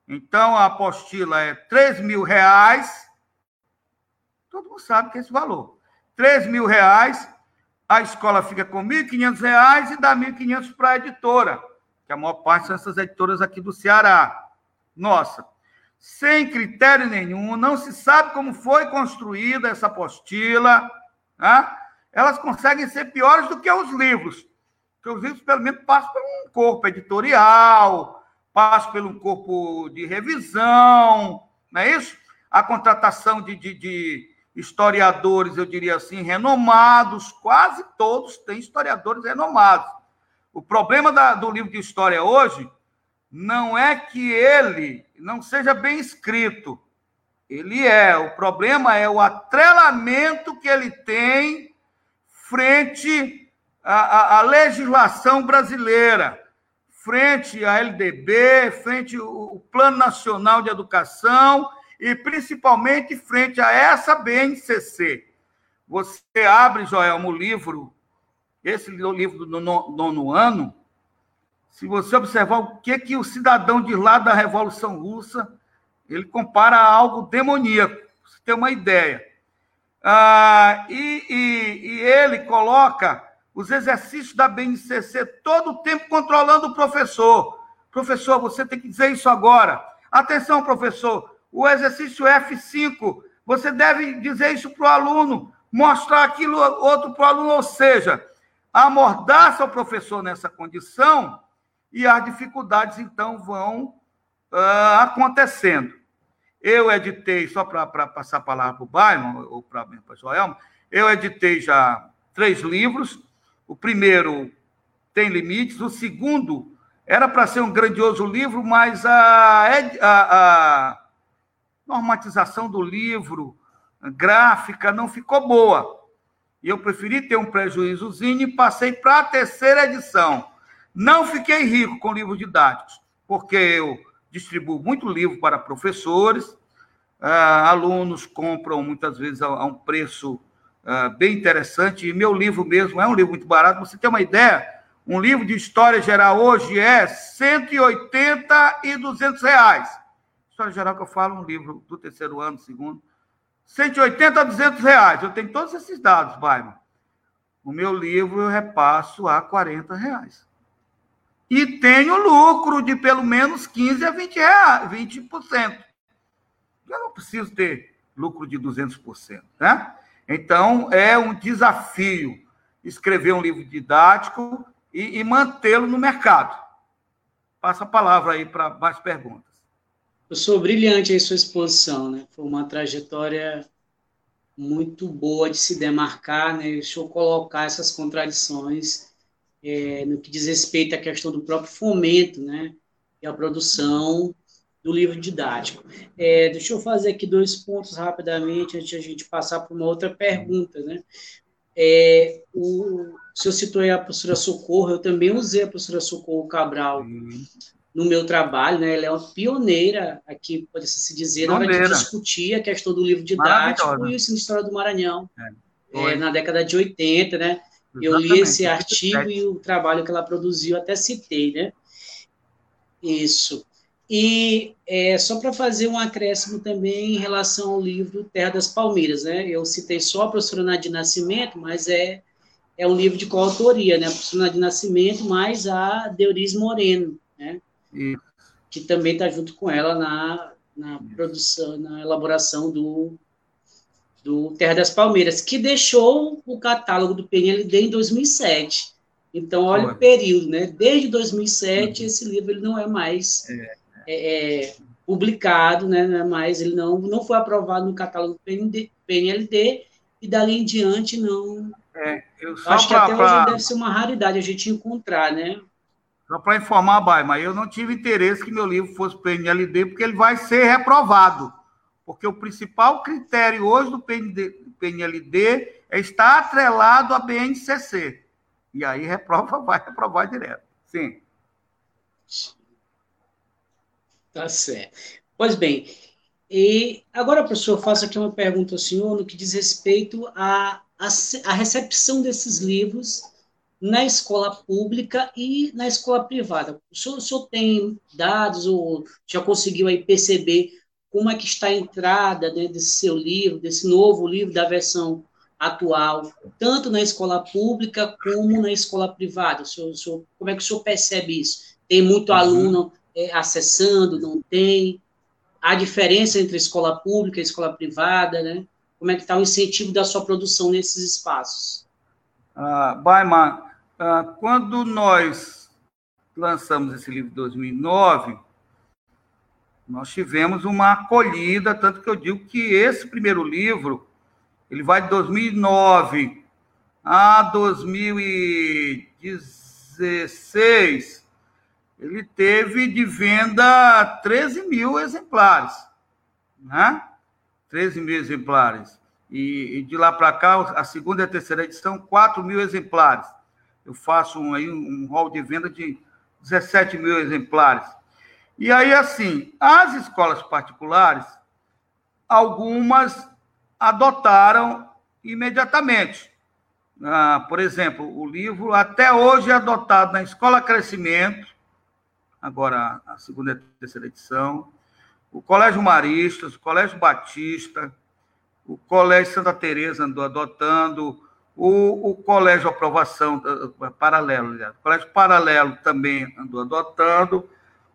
Então, a apostila é 3 mil reais. Todo mundo sabe que é esse valor. 3 mil reais, a escola fica com 1.500 reais e dá 1.500 para a editora, que a maior parte são essas editoras aqui do Ceará. Nossa, sem critério nenhum, não se sabe como foi construída essa apostila. Né? Elas conseguem ser piores do que os livros. Porque os livros, pelo menos, passam por um corpo editorial, passam por um corpo de revisão, não é isso? A contratação de, de, de historiadores, eu diria assim, renomados, quase todos têm historiadores renomados. O problema da, do livro de história hoje não é que ele não seja bem escrito. Ele é. O problema é o atrelamento que ele tem frente a, a, a legislação brasileira, frente à LDB, frente ao Plano Nacional de Educação e principalmente frente a essa BNCC. Você abre, Joelmo, o livro, esse livro do nono ano, se você observar o que, que o cidadão de lá da Revolução Russa, ele compara a algo demoníaco, você tem uma ideia. Ah, e, e, e ele coloca os exercícios da BNCC todo o tempo controlando o professor. Professor, você tem que dizer isso agora. Atenção, professor, o exercício F5, você deve dizer isso para o aluno, mostrar aquilo outro para o aluno, ou seja, amordaça o professor nessa condição e as dificuldades, então, vão uh, acontecendo. Eu editei, só para passar a palavra para o Bairro, ou para o Joelma, eu editei já três livros, o primeiro tem limites, o segundo era para ser um grandioso livro, mas a, a, a normatização do livro, gráfica, não ficou boa. E eu preferi ter um prejuízozinho e passei para a terceira edição. Não fiquei rico com livros didáticos, porque eu distribuo muito livro para professores, ah, alunos compram muitas vezes a, um preço uh, bem interessante. E meu livro mesmo é um livro muito barato. Você tem uma ideia? Um livro de história geral hoje é 180 e 200 reais. História geral que eu falo, um livro do terceiro ano, segundo. 180 a 200 reais. Eu tenho todos esses dados, Baima. o meu livro eu repasso a 40 reais. E tenho lucro de pelo menos 15 a 20 reais, 20%. Eu não preciso ter lucro de 200%, né? Então, é um desafio escrever um livro didático e, e mantê-lo no mercado. Passa a palavra aí para mais perguntas. Professor, brilhante aí sua exposição, né? Foi uma trajetória muito boa de se demarcar, né? Deixa eu colocar essas contradições é, no que diz respeito à questão do próprio fomento, né? E a produção do livro didático. É, deixa eu fazer aqui dois pontos rapidamente antes de a gente passar para uma outra pergunta, né? É, o, o senhor citou a professora Socorro, eu também usei a professora Socorro Cabral no meu trabalho, né? Ela é uma pioneira aqui, pode se dizer, na hora de discutir a questão do livro didático e o ensino história do Maranhão, é, é, na década de 80, né? Exatamente. Eu li esse artigo e o trabalho que ela produziu, até citei, né? Isso. E é, só para fazer um acréscimo também em relação ao livro Terra das Palmeiras, né? Eu citei só a professora Nadir Nascimento, mas é, é um livro de coautoria, né? A professora Nadir Nascimento mais a Deuris Moreno, né? Que também está junto com ela na, na produção, na elaboração do, do Terra das Palmeiras, que deixou o catálogo do PNLD em 2007. Então, olha o período, né? Desde 2007, uhum. esse livro ele não é mais... É é, é, publicado, né, né, mas ele não, não foi aprovado no catálogo do PND, PNLD e dali em diante não. É, acho que até pra... hoje deve ser uma raridade a gente encontrar, né? Só para informar, Bai, mas eu não tive interesse que meu livro fosse PNLD, porque ele vai ser reprovado. Porque o principal critério hoje do PNLD é estar atrelado à BNCC. E aí reprova, vai reprovar direto. Sim. Tá certo. Pois bem, e agora, professor, faço aqui uma pergunta ao senhor no que diz respeito à, à, à recepção desses livros na escola pública e na escola privada. O senhor, o senhor, tem dados ou já conseguiu aí perceber como é que está a entrada né, desse seu livro, desse novo livro da versão atual, tanto na escola pública como na escola privada? O senhor, o senhor, como é que o senhor percebe isso? Tem muito uhum. aluno é, acessando, não tem? A diferença entre escola pública e escola privada, né? Como é que está o incentivo da sua produção nesses espaços? Ah, Baiman, quando nós lançamos esse livro em 2009, nós tivemos uma acolhida, tanto que eu digo que esse primeiro livro, ele vai de 2009 a 2016, ele teve de venda 13 mil exemplares, né? 13 mil exemplares. E, e de lá para cá, a segunda e a terceira edição, 4 mil exemplares. Eu faço um, aí, um hall de venda de 17 mil exemplares. E aí, assim, as escolas particulares, algumas adotaram imediatamente. Ah, por exemplo, o livro até hoje é adotado na Escola Crescimento, agora a segunda e terceira edição, o Colégio Maristas, o Colégio Batista, o Colégio Santa Teresa andou adotando, o, o Colégio Aprovação Paralelo, o Colégio Paralelo também andou adotando,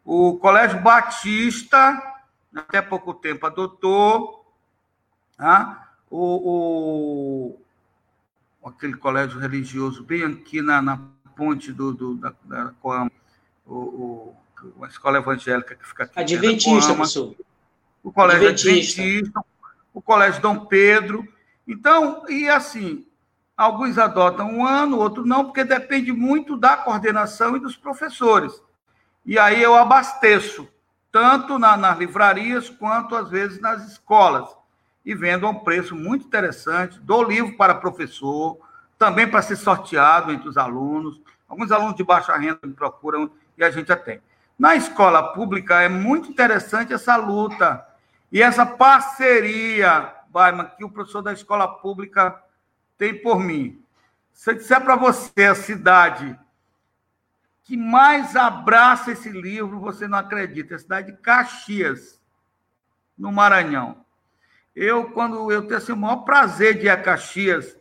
o Colégio Batista, até pouco tempo, adotou, tá? o, o, aquele colégio religioso bem aqui na, na ponte do, do da, da o, o, a escola evangélica que fica aqui. Adventista, professor. O colégio Adventista. Adventista, o colégio Dom Pedro. Então, e assim, alguns adotam um ano, outros não, porque depende muito da coordenação e dos professores. E aí eu abasteço, tanto na, nas livrarias quanto às vezes nas escolas, e vendo a um preço muito interessante, dou livro para professor, também para ser sorteado entre os alunos. Alguns alunos de baixa renda me procuram e a gente tem. Na escola pública é muito interessante essa luta e essa parceria, Baiman, que o professor da escola pública tem por mim. Se eu disser para você a cidade que mais abraça esse livro, você não acredita, é a cidade de Caxias, no Maranhão. Eu, quando eu tenho assim, o maior prazer de ir a Caxias,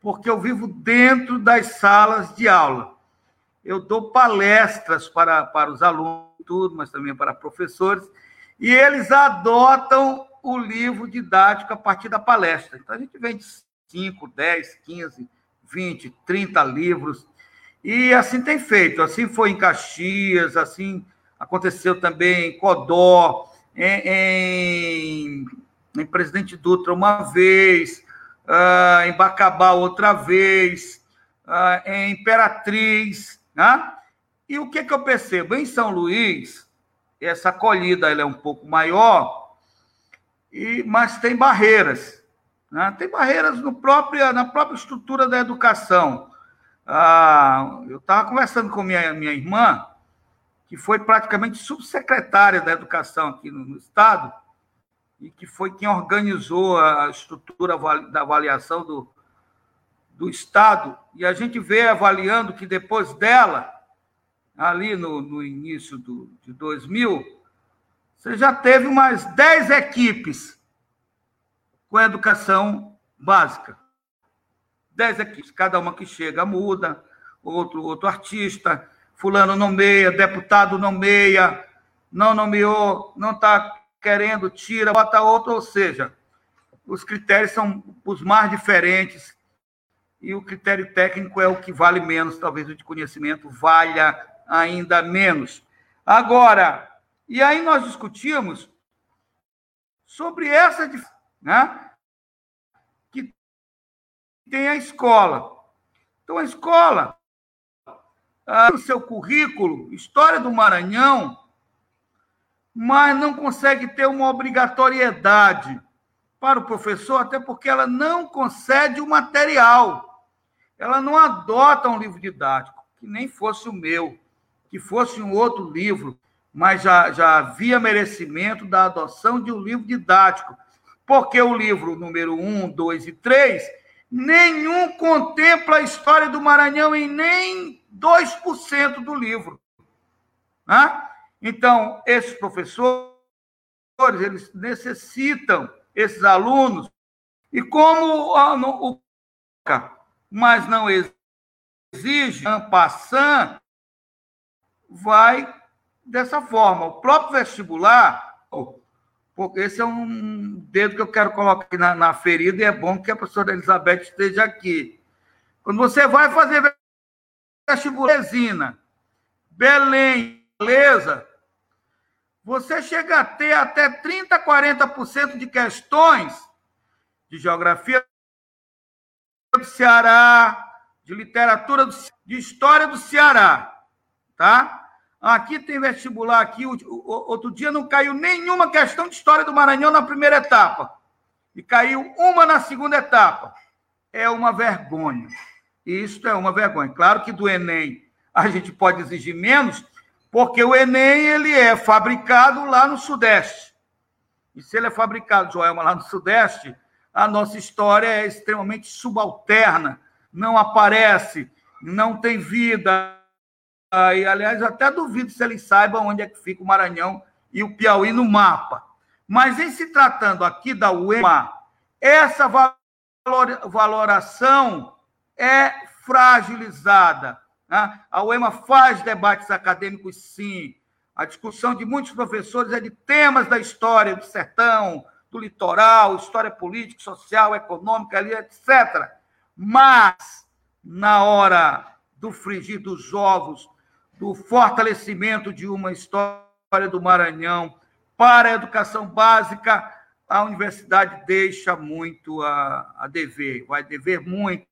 porque eu vivo dentro das salas de aula. Eu dou palestras para, para os alunos, tudo, mas também para professores, e eles adotam o livro didático a partir da palestra. Então, a gente vende 5, 10, 15, 20, 30 livros, e assim tem feito. Assim foi em Caxias, assim aconteceu também em Codó, em, em, em Presidente Dutra uma vez, uh, em Bacabal outra vez, uh, em Imperatriz. Né? E o que, que eu percebo? Em São Luís, essa acolhida ela é um pouco maior, e, mas tem barreiras. Né? Tem barreiras no próprio, na própria estrutura da educação. Ah, eu estava conversando com minha, minha irmã, que foi praticamente subsecretária da educação aqui no, no Estado, e que foi quem organizou a estrutura da avaliação do, do Estado, e a gente vê avaliando que depois dela, ali no, no início do, de 2000, você já teve umas 10 equipes com educação básica. 10 equipes, cada uma que chega muda, outro, outro artista, fulano nomeia, deputado nomeia, não nomeou, não está querendo, tira, bota outro, ou seja, os critérios são os mais diferentes e o critério técnico é o que vale menos, talvez o de conhecimento valha ainda menos. Agora, e aí nós discutimos sobre essa, né, que tem a escola. Então, a escola, ah, seu currículo, História do Maranhão, mas não consegue ter uma obrigatoriedade para o professor, até porque ela não concede o material. Ela não adota um livro didático, que nem fosse o meu, que fosse um outro livro, mas já, já havia merecimento da adoção de um livro didático. Porque o livro número 1, 2 e 3, nenhum contempla a história do Maranhão em nem 2% do livro. Né? Então, esses professores, eles necessitam, esses alunos, e como o mas não exige, passando, vai dessa forma. O próprio vestibular, porque esse é um dedo que eu quero colocar aqui na, na ferida, e é bom que a professora Elizabeth esteja aqui. Quando você vai fazer vestibular, Belém, beleza, você chega a ter até 30%, 40% de questões de geografia do Ceará, de literatura, do, de história do Ceará, tá? Aqui tem vestibular aqui, outro dia não caiu nenhuma questão de história do Maranhão na primeira etapa. E caiu uma na segunda etapa. É uma vergonha. Isso é uma vergonha. Claro que do Enem a gente pode exigir menos, porque o Enem ele é fabricado lá no Sudeste. E se ele é fabricado, Joelma, lá no Sudeste, a nossa história é extremamente subalterna, não aparece, não tem vida. E, aliás, até duvido se eles saibam onde é que fica o Maranhão e o Piauí no mapa. Mas em se tratando aqui da UEMA, essa valoração é fragilizada. Né? A UEMA faz debates acadêmicos, sim. A discussão de muitos professores é de temas da história do sertão, do litoral, história política, social, econômica, etc. Mas, na hora do frigir dos ovos, do fortalecimento de uma história do Maranhão para a educação básica, a universidade deixa muito a, a dever, vai dever muito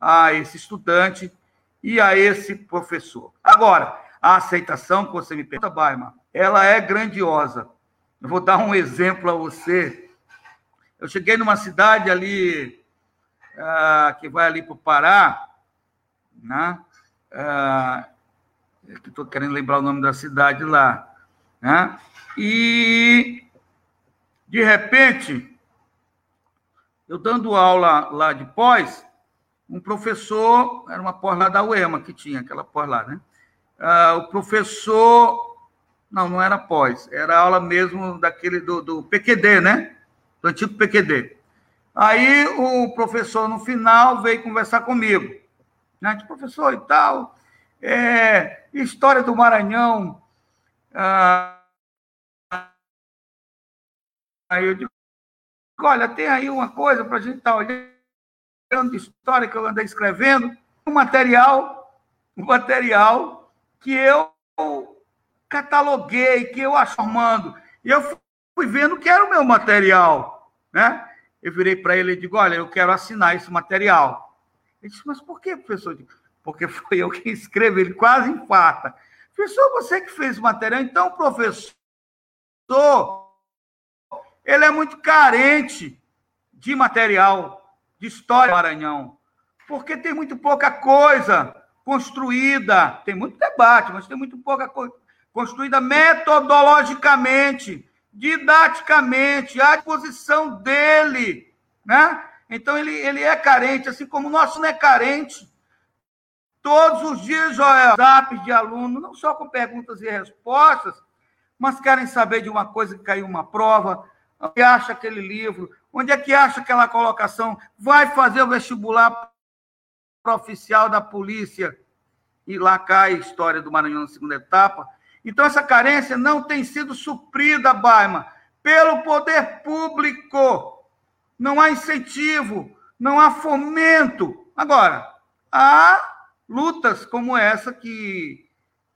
a esse estudante e a esse professor. Agora, a aceitação que você me pergunta, Baima, ela é grandiosa. Eu vou dar um exemplo a você. Eu cheguei numa cidade ali, uh, que vai ali para o Pará, né? Uh, estou querendo lembrar o nome da cidade lá. Né? E, de repente, eu dando aula lá de pós, um professor, era uma pós lá da UEMA que tinha, aquela pós lá, né? Ah, o professor, não, não era pós, era aula mesmo daquele do, do PQD, né? Do antigo PQD. Aí o professor, no final, veio conversar comigo. Né? Professor e tal, é, história do Maranhão. Ah, aí eu digo, olha, tem aí uma coisa para a gente estar tá olhando história que eu andei escrevendo, um material, um material que eu cataloguei, que eu acho formando. E eu fui vendo que era o meu material, né? Eu virei para ele e digo, olha, eu quero assinar esse material. Ele disse, mas por que, professor? Porque foi eu que escrevi, ele quase infarta. Professor, você que fez o material, então, professor, ele é muito carente de material, de história do Maranhão, porque tem muito pouca coisa construída, tem muito debate, mas tem muito pouca coisa construída metodologicamente, didaticamente, à disposição dele, né? Então ele, ele é carente, assim como o nosso não é carente. Todos os dias, Joel, zap de aluno, não só com perguntas e respostas, mas querem saber de uma coisa que caiu uma prova, onde acha aquele livro, onde é que acha aquela colocação, vai fazer o vestibular oficial da polícia, e lá cai a história do Maranhão na segunda etapa. Então, essa carência não tem sido suprida, Baima, pelo poder público. Não há incentivo, não há fomento. Agora, há lutas como essa que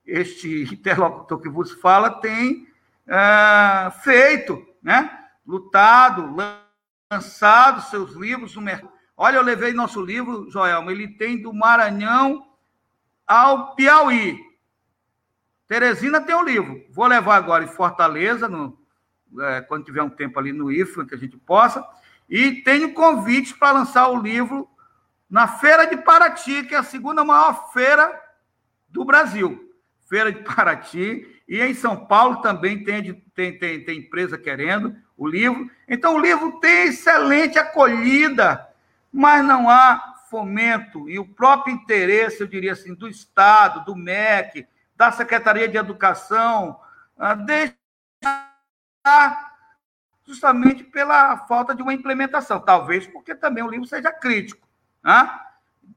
este interlocutor que vos fala tem é, feito, né? lutado, lançado seus livros no mercado. Olha, eu levei nosso livro, Joelma, ele tem do Maranhão ao Piauí. Teresina tem um livro. Vou levar agora em Fortaleza, no, é, quando tiver um tempo ali no IFA, que a gente possa. E tenho convite para lançar o livro na Feira de Paraty, que é a segunda maior feira do Brasil. Feira de Paraty. E em São Paulo também tem, tem, tem, tem empresa querendo o livro. Então, o livro tem excelente acolhida, mas não há fomento e o próprio interesse, eu diria assim, do Estado, do MEC, da Secretaria de Educação, ah, deixa justamente pela falta de uma implementação, talvez porque também o livro seja crítico. Né?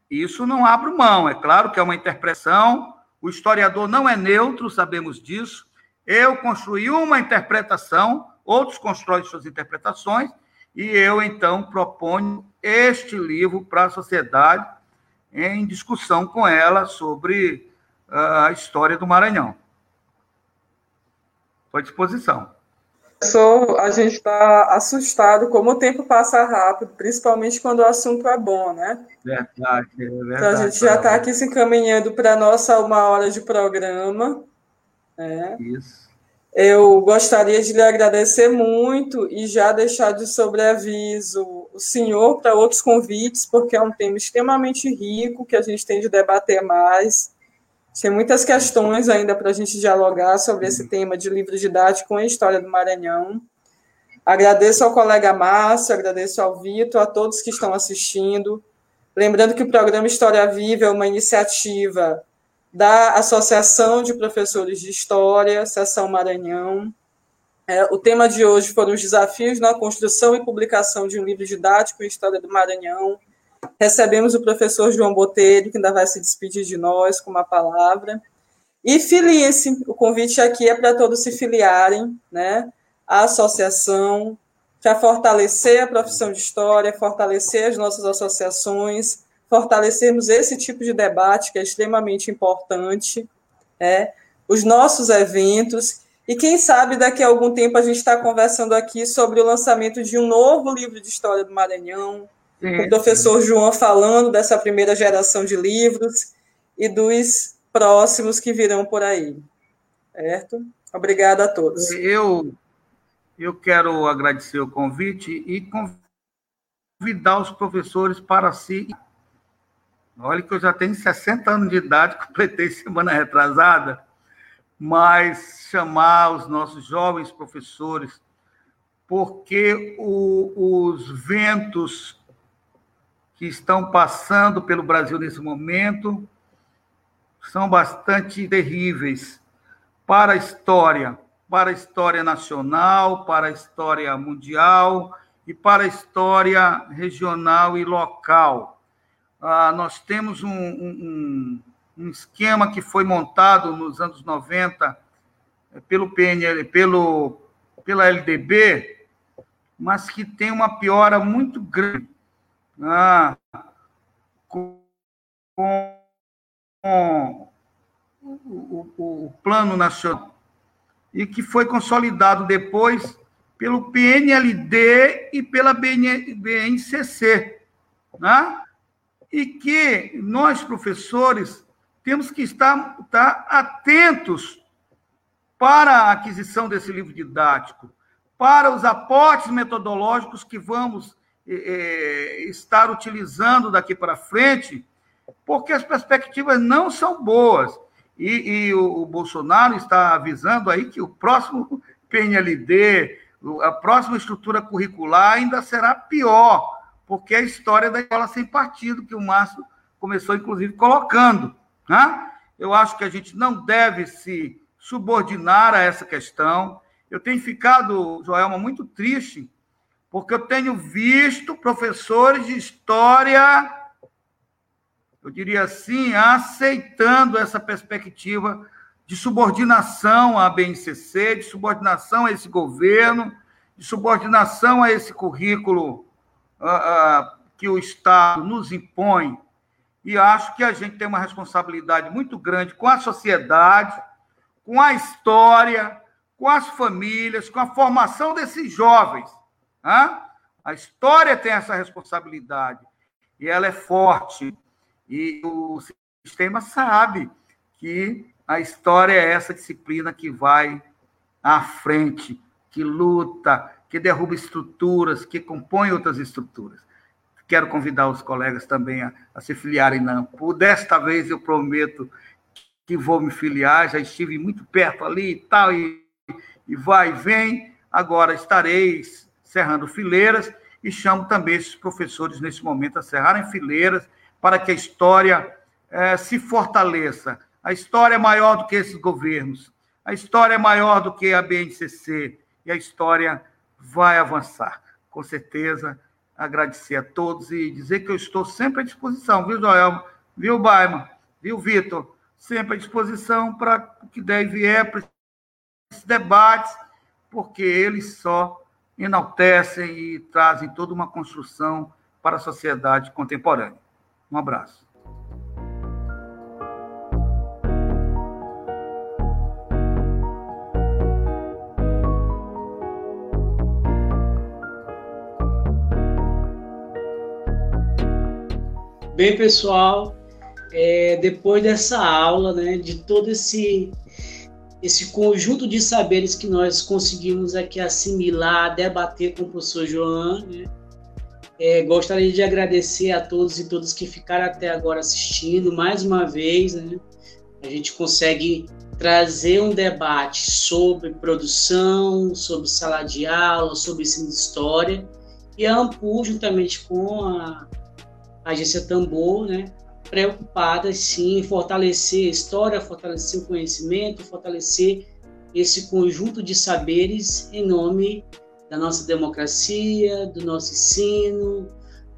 Isso não abre mão, é claro que é uma interpretação, o historiador não é neutro, sabemos disso. Eu construí uma interpretação, outros constroem suas interpretações, e eu então proponho este livro para a sociedade em discussão com ela sobre a história do Maranhão. Estou à disposição. Sou, a gente está assustado como o tempo passa rápido, principalmente quando o assunto é bom, né? Verdade, é verdade. Então a gente já está aqui se encaminhando para a nossa uma hora de programa. Né? Isso. Eu gostaria de lhe agradecer muito e já deixar de sobreaviso o senhor para outros convites, porque é um tema extremamente rico que a gente tem de debater mais. Tem muitas questões ainda para a gente dialogar sobre esse tema de livro didático com a história do Maranhão. Agradeço ao colega Márcio, agradeço ao Vitor, a todos que estão assistindo. Lembrando que o programa História Viva é uma iniciativa da Associação de Professores de História, Seção Maranhão. É, o tema de hoje foram os desafios na construção e publicação de um livro didático em História do Maranhão, Recebemos o professor João Botelho, que ainda vai se despedir de nós com uma palavra. E filiem-se, o convite aqui é para todos se filiarem né, à associação, para fortalecer a profissão de história, fortalecer as nossas associações, fortalecermos esse tipo de debate que é extremamente importante, é, os nossos eventos, e quem sabe daqui a algum tempo a gente está conversando aqui sobre o lançamento de um novo livro de história do Maranhão, o professor João falando dessa primeira geração de livros e dos próximos que virão por aí. Certo? Obrigada a todos. Eu, eu quero agradecer o convite e convidar os professores para si. Olha que eu já tenho 60 anos de idade, completei semana retrasada, mas chamar os nossos jovens professores, porque o, os ventos que estão passando pelo Brasil nesse momento são bastante terríveis para a história, para a história nacional, para a história mundial e para a história regional e local. Ah, nós temos um, um, um, esquema que foi montado nos anos 90 eh, pelo PNL, pelo, pela LDB, mas que tem uma piora muito grande com, com o, o, o Plano Nacional e que foi consolidado depois pelo PNLD e pela BNCC, né? e que nós, professores, temos que estar, estar atentos para a aquisição desse livro didático, para os aportes metodológicos que vamos é, estar utilizando daqui para frente, porque as perspectivas não são boas. E, e o, o, Bolsonaro está avisando aí que o próximo PNLD, a próxima estrutura curricular ainda será pior, porque é a história da escola sem partido, que o Márcio começou, inclusive, colocando. Né? Eu acho que a gente não deve se subordinar a essa questão. Eu tenho ficado, Joelma, muito triste, porque eu tenho visto professores de história eu diria assim, aceitando essa perspectiva de subordinação à BNCC, de subordinação a esse governo, de subordinação a esse currículo uh, uh, que o Estado nos impõe. E acho que a gente tem uma responsabilidade muito grande com a sociedade, com a história, com as famílias, com a formação desses jovens. Né? A história tem essa responsabilidade e ela é forte. E o sistema sabe que a história é essa disciplina que vai à frente, que luta, que derruba estruturas, que compõe outras estruturas. Quero convidar os colegas também a, a se filiarem na AMPU. Desta vez eu prometo que vou me filiar, já estive muito perto ali e tal, e, e vai e vem. Agora estarei cerrando fileiras e chamo também esses professores nesse momento a cerrarem fileiras para que a história é, se fortaleça. A história é maior do que esses governos, a história é maior do que a BNCC, e a história vai avançar. Com certeza, agradecer a todos e dizer que eu estou sempre à disposição, viu, Joel? Viu, Baima? Viu, Vitor? Sempre à disposição para o que der e vier, para esses debates, porque eles só enaltecem e trazem toda uma construção para a sociedade contemporânea. Um abraço. Bem, pessoal, é, depois dessa aula, né, de todo esse esse conjunto de saberes que nós conseguimos aqui assimilar, debater com o professor João, né, é, gostaria de agradecer a todos e todas que ficaram até agora assistindo. Mais uma vez, né, a gente consegue trazer um debate sobre produção, sobre sala de aula, sobre ensino de história. E a AMPU, juntamente com a agência Tambor, né, preocupada sim em fortalecer a história, fortalecer o conhecimento, fortalecer esse conjunto de saberes em nome da nossa democracia, do nosso ensino,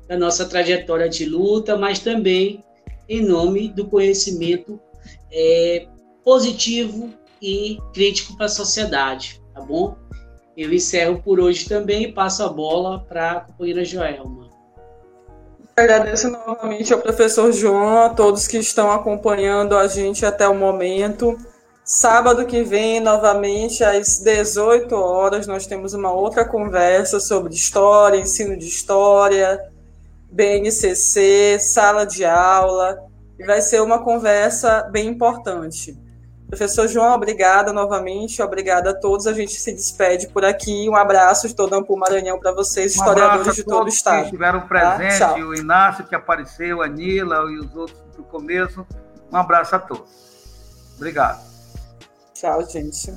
da nossa trajetória de luta, mas também em nome do conhecimento é, positivo e crítico para a sociedade, tá bom? Eu encerro por hoje também e passo a bola para a companheira Joelma. Agradeço novamente ao professor João, a todos que estão acompanhando a gente até o momento. Sábado que vem, novamente, às 18 horas, nós temos uma outra conversa sobre história, ensino de história, BNCC, sala de aula, e vai ser uma conversa bem importante. Professor João, obrigada novamente, obrigada a todos. A gente se despede por aqui. Um abraço de todo o Maranhão para vocês, um historiadores de todo o estado. Que estiveram tá? presentes, tá? o Inácio que apareceu, a Nila e os outros do começo. Um abraço a todos. Obrigado. Tchau, gente.